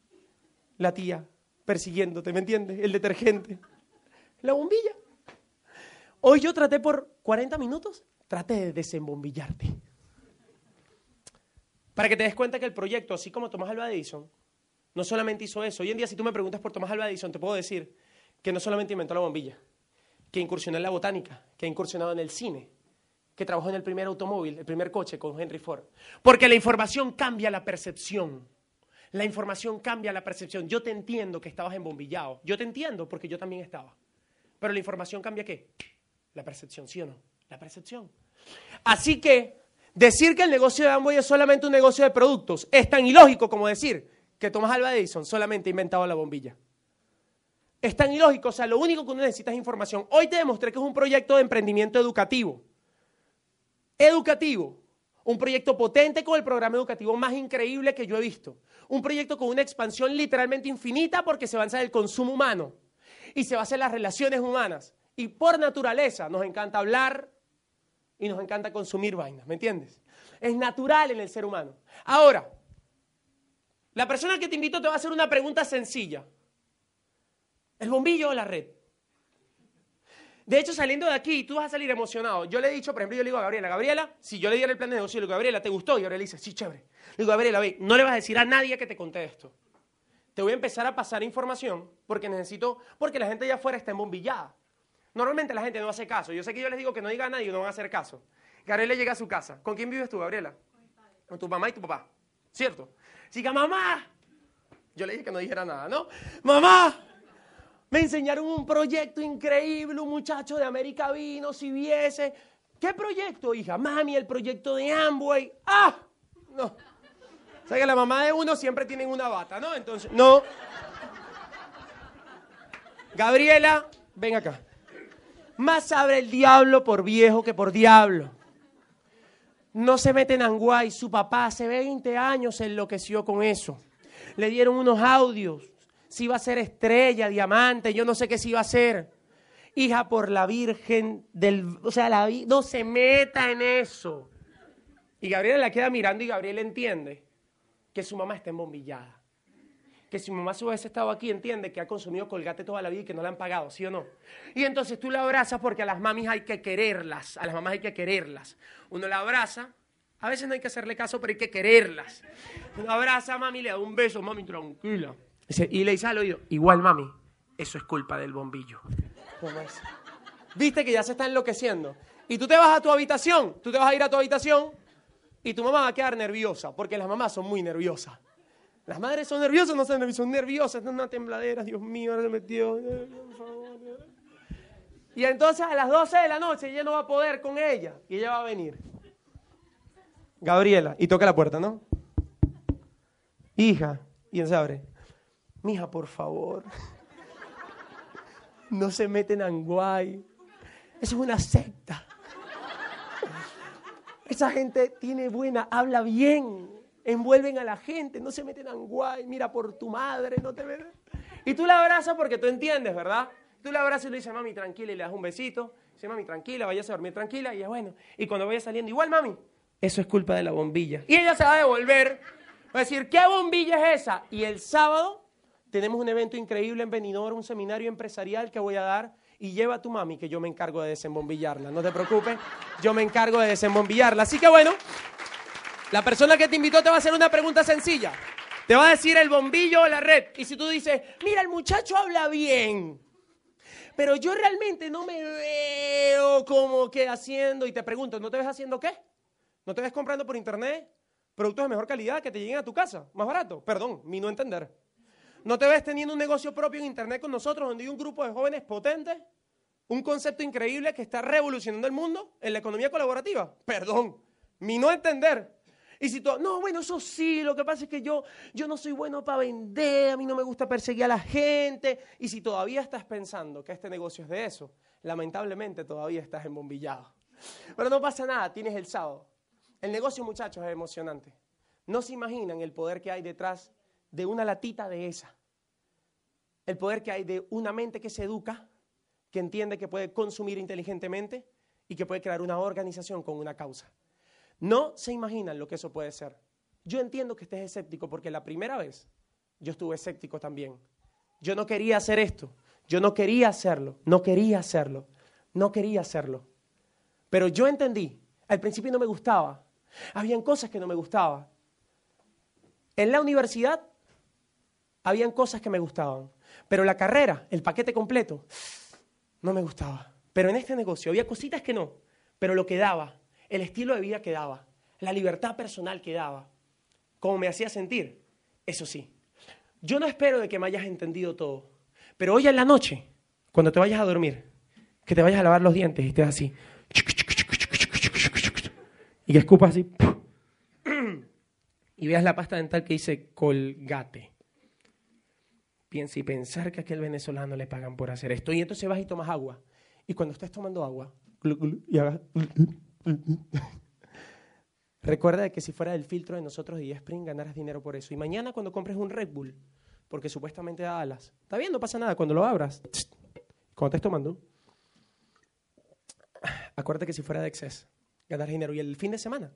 la tía persiguiéndote, ¿me entiendes? El detergente, la bombilla. Hoy yo traté por 40 minutos, traté de desembombillarte. Para que te des cuenta que el proyecto, así como Tomás Alva Edison, no solamente hizo eso. Hoy en día, si tú me preguntas por Tomás Alva Edison, te puedo decir que no solamente inventó la bombilla, que incursionó en la botánica, que ha incursionado en el cine, que trabajó en el primer automóvil, el primer coche con Henry Ford. Porque la información cambia la percepción. La información cambia la percepción. Yo te entiendo que estabas embombillado. Yo te entiendo porque yo también estaba. Pero la información cambia qué? La percepción, ¿sí o no? La percepción. Así que decir que el negocio de Amway es solamente un negocio de productos es tan ilógico como decir que Thomas Alva Edison solamente ha inventado la bombilla. Es tan ilógico, o sea, lo único que uno necesita es información. Hoy te demostré que es un proyecto de emprendimiento educativo. Educativo. Un proyecto potente con el programa educativo más increíble que yo he visto. Un proyecto con una expansión literalmente infinita porque se avanza el consumo humano y se basa en las relaciones humanas. Y por naturaleza nos encanta hablar y nos encanta consumir vainas, ¿me entiendes? Es natural en el ser humano. Ahora, la persona que te invito te va a hacer una pregunta sencilla. ¿El bombillo o la red? De hecho, saliendo de aquí, tú vas a salir emocionado. Yo le he dicho, por ejemplo, yo le digo a Gabriela, Gabriela, si yo le diera el plan de negocio, le digo, Gabriela, ¿te gustó? Y Gabriela dice, sí, chévere. Le digo, Gabriela, ve, no le vas a decir a nadie que te conté esto. Te voy a empezar a pasar información porque necesito, porque la gente allá afuera está embombillada. Normalmente la gente no hace caso. Yo sé que yo les digo que no diga a nadie y no van a hacer caso. Gabriela llega a su casa. ¿Con quién vives tú, Gabriela? Con tu mamá y tu papá. ¿Cierto? Siga, mamá. Yo le dije que no dijera nada, ¿no? Mamá, me enseñaron un proyecto increíble, un muchacho de América vino, si viese. ¿Qué proyecto, hija? Mami, el proyecto de Amway. ¡Ah! No. O sea que la mamá de uno siempre tiene una bata, ¿no? Entonces, no. Gabriela, ven acá. Más sabe el diablo por viejo que por diablo. No se mete en Anguay. Su papá hace 20 años se enloqueció con eso. Le dieron unos audios. Si iba a ser estrella, diamante, yo no sé qué si iba a ser. Hija por la Virgen del... O sea, la, no se meta en eso. Y Gabriela la queda mirando y Gabriela entiende que su mamá está embombillada. Si mamá se hubiese estado aquí, entiende que ha consumido colgate toda la vida y que no le han pagado, ¿sí o no? Y entonces tú la abrazas porque a las mamis hay que quererlas, a las mamás hay que quererlas. Uno la abraza, a veces no hay que hacerle caso, pero hay que quererlas. Uno abraza a mami, le da un beso, mami, tranquila. Y le dice al oído, igual mami, eso es culpa del bombillo. Viste que ya se está enloqueciendo. Y tú te vas a tu habitación, tú te vas a ir a tu habitación y tu mamá va a quedar nerviosa, porque las mamás son muy nerviosas. Las madres son nerviosas, no son nerviosas, son nerviosas, están una tembladera, Dios mío, ahora se metió. Y entonces a las 12 de la noche ella no va a poder con ella y ella va a venir. Gabriela, y toca la puerta, ¿no? Hija, y él se abre. Mija, por favor. No se meten en Anguay. Eso es una secta. Esa gente tiene buena, habla bien envuelven a la gente, no se meten en guay, mira por tu madre, no te ven. Y tú la abrazas porque tú entiendes, ¿verdad? Tú la abrazas y le dices, mami, tranquila, y le das un besito. Dice, mami, tranquila, vayas a dormir tranquila, y es bueno. Y cuando vaya saliendo, igual, mami, eso es culpa de la bombilla. Y ella se va a devolver, va a decir, ¿qué bombilla es esa? Y el sábado tenemos un evento increíble en Benidorm, un seminario empresarial que voy a dar y lleva a tu mami que yo me encargo de desembombillarla. No te preocupes, yo me encargo de desembombillarla. Así que bueno, la persona que te invitó te va a hacer una pregunta sencilla. Te va a decir el bombillo o la red. Y si tú dices, mira, el muchacho habla bien, pero yo realmente no me veo como que haciendo, y te pregunto, ¿no te ves haciendo qué? ¿No te ves comprando por internet productos de mejor calidad que te lleguen a tu casa? ¿Más barato? Perdón, mi no entender. ¿No te ves teniendo un negocio propio en internet con nosotros, donde hay un grupo de jóvenes potentes? Un concepto increíble que está revolucionando el mundo en la economía colaborativa. Perdón, mi no entender. Y si tú, no, bueno, eso sí, lo que pasa es que yo, yo no soy bueno para vender, a mí no me gusta perseguir a la gente. Y si todavía estás pensando que este negocio es de eso, lamentablemente todavía estás embombillado. Pero no pasa nada, tienes el sábado. El negocio, muchachos, es emocionante. No se imaginan el poder que hay detrás de una latita de esa. El poder que hay de una mente que se educa, que entiende que puede consumir inteligentemente y que puede crear una organización con una causa. No se imaginan lo que eso puede ser. Yo entiendo que estés escéptico porque la primera vez yo estuve escéptico también. Yo no quería hacer esto. Yo no quería hacerlo. No quería hacerlo. No quería hacerlo. Pero yo entendí. Al principio no me gustaba. Habían cosas que no me gustaban. En la universidad habían cosas que me gustaban, pero la carrera, el paquete completo, no me gustaba. Pero en este negocio había cositas que no, pero lo que daba, el estilo de vida que daba, la libertad personal que daba, cómo me hacía sentir, eso sí. Yo no espero de que me hayas entendido todo, pero hoy en la noche, cuando te vayas a dormir, que te vayas a lavar los dientes y estés así, y que escupas así, y veas la pasta dental que dice colgate. Piensa y pensar que a aquel venezolano le pagan por hacer esto. Y entonces vas y tomas agua. Y cuando estés tomando agua, y hagas... Recuerda que si fuera del filtro de nosotros y Spring ganarás dinero por eso. Y mañana cuando compres un Red Bull, porque supuestamente da alas, está bien, no pasa nada, cuando lo abras, cuando estés tomando, acuérdate que si fuera de exceso, ganar dinero. Y el fin de semana,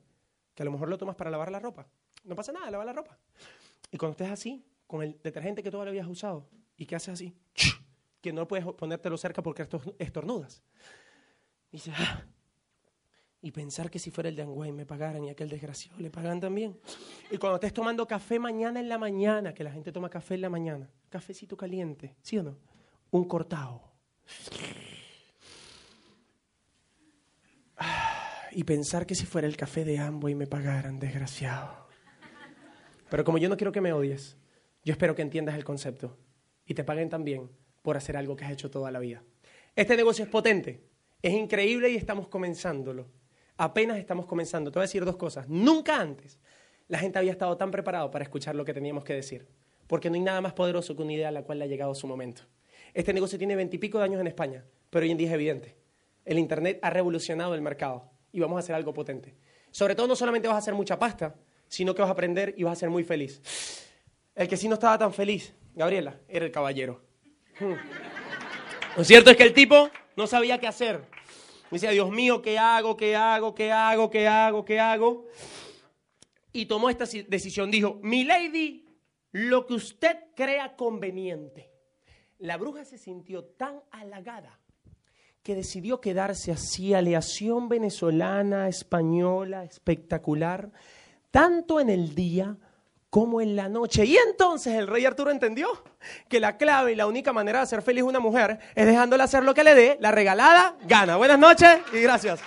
que a lo mejor lo tomas para lavar la ropa, no pasa nada, lavar la ropa. Y cuando estés así, con el detergente que todavía habías usado, y que haces así, que no puedes ponértelo cerca porque estornudas. Dices, ah, y pensar que si fuera el de Angüey me pagaran y aquel desgraciado le pagan también. Y cuando estés tomando café mañana en la mañana, que la gente toma café en la mañana, cafecito caliente, ¿sí o no? Un cortado. Y pensar que si fuera el café de Amway me pagaran, desgraciado. Pero como yo no quiero que me odies, yo espero que entiendas el concepto y te paguen también por hacer algo que has hecho toda la vida. Este negocio es potente, es increíble y estamos comenzándolo apenas estamos comenzando. Te voy a decir dos cosas. Nunca antes la gente había estado tan preparado para escuchar lo que teníamos que decir, porque no hay nada más poderoso que una idea a la cual le ha llegado su momento. Este negocio tiene veintipico de años en España, pero hoy en día es evidente. El Internet ha revolucionado el mercado y vamos a hacer algo potente. Sobre todo no solamente vas a hacer mucha pasta, sino que vas a aprender y vas a ser muy feliz. El que sí no estaba tan feliz, Gabriela, era el caballero. Hmm. Lo cierto es que el tipo no sabía qué hacer. Me Dios mío, ¿qué hago? ¿Qué hago? ¿Qué hago? ¿Qué hago? ¿Qué hago? Y tomó esta decisión. Dijo, mi lady, lo que usted crea conveniente. La bruja se sintió tan halagada que decidió quedarse así, aleación venezolana, española, espectacular, tanto en el día como en la noche. Y entonces el rey Arturo entendió que la clave y la única manera de hacer feliz a una mujer es dejándola hacer lo que le dé, la regalada gana. Buenas noches y gracias.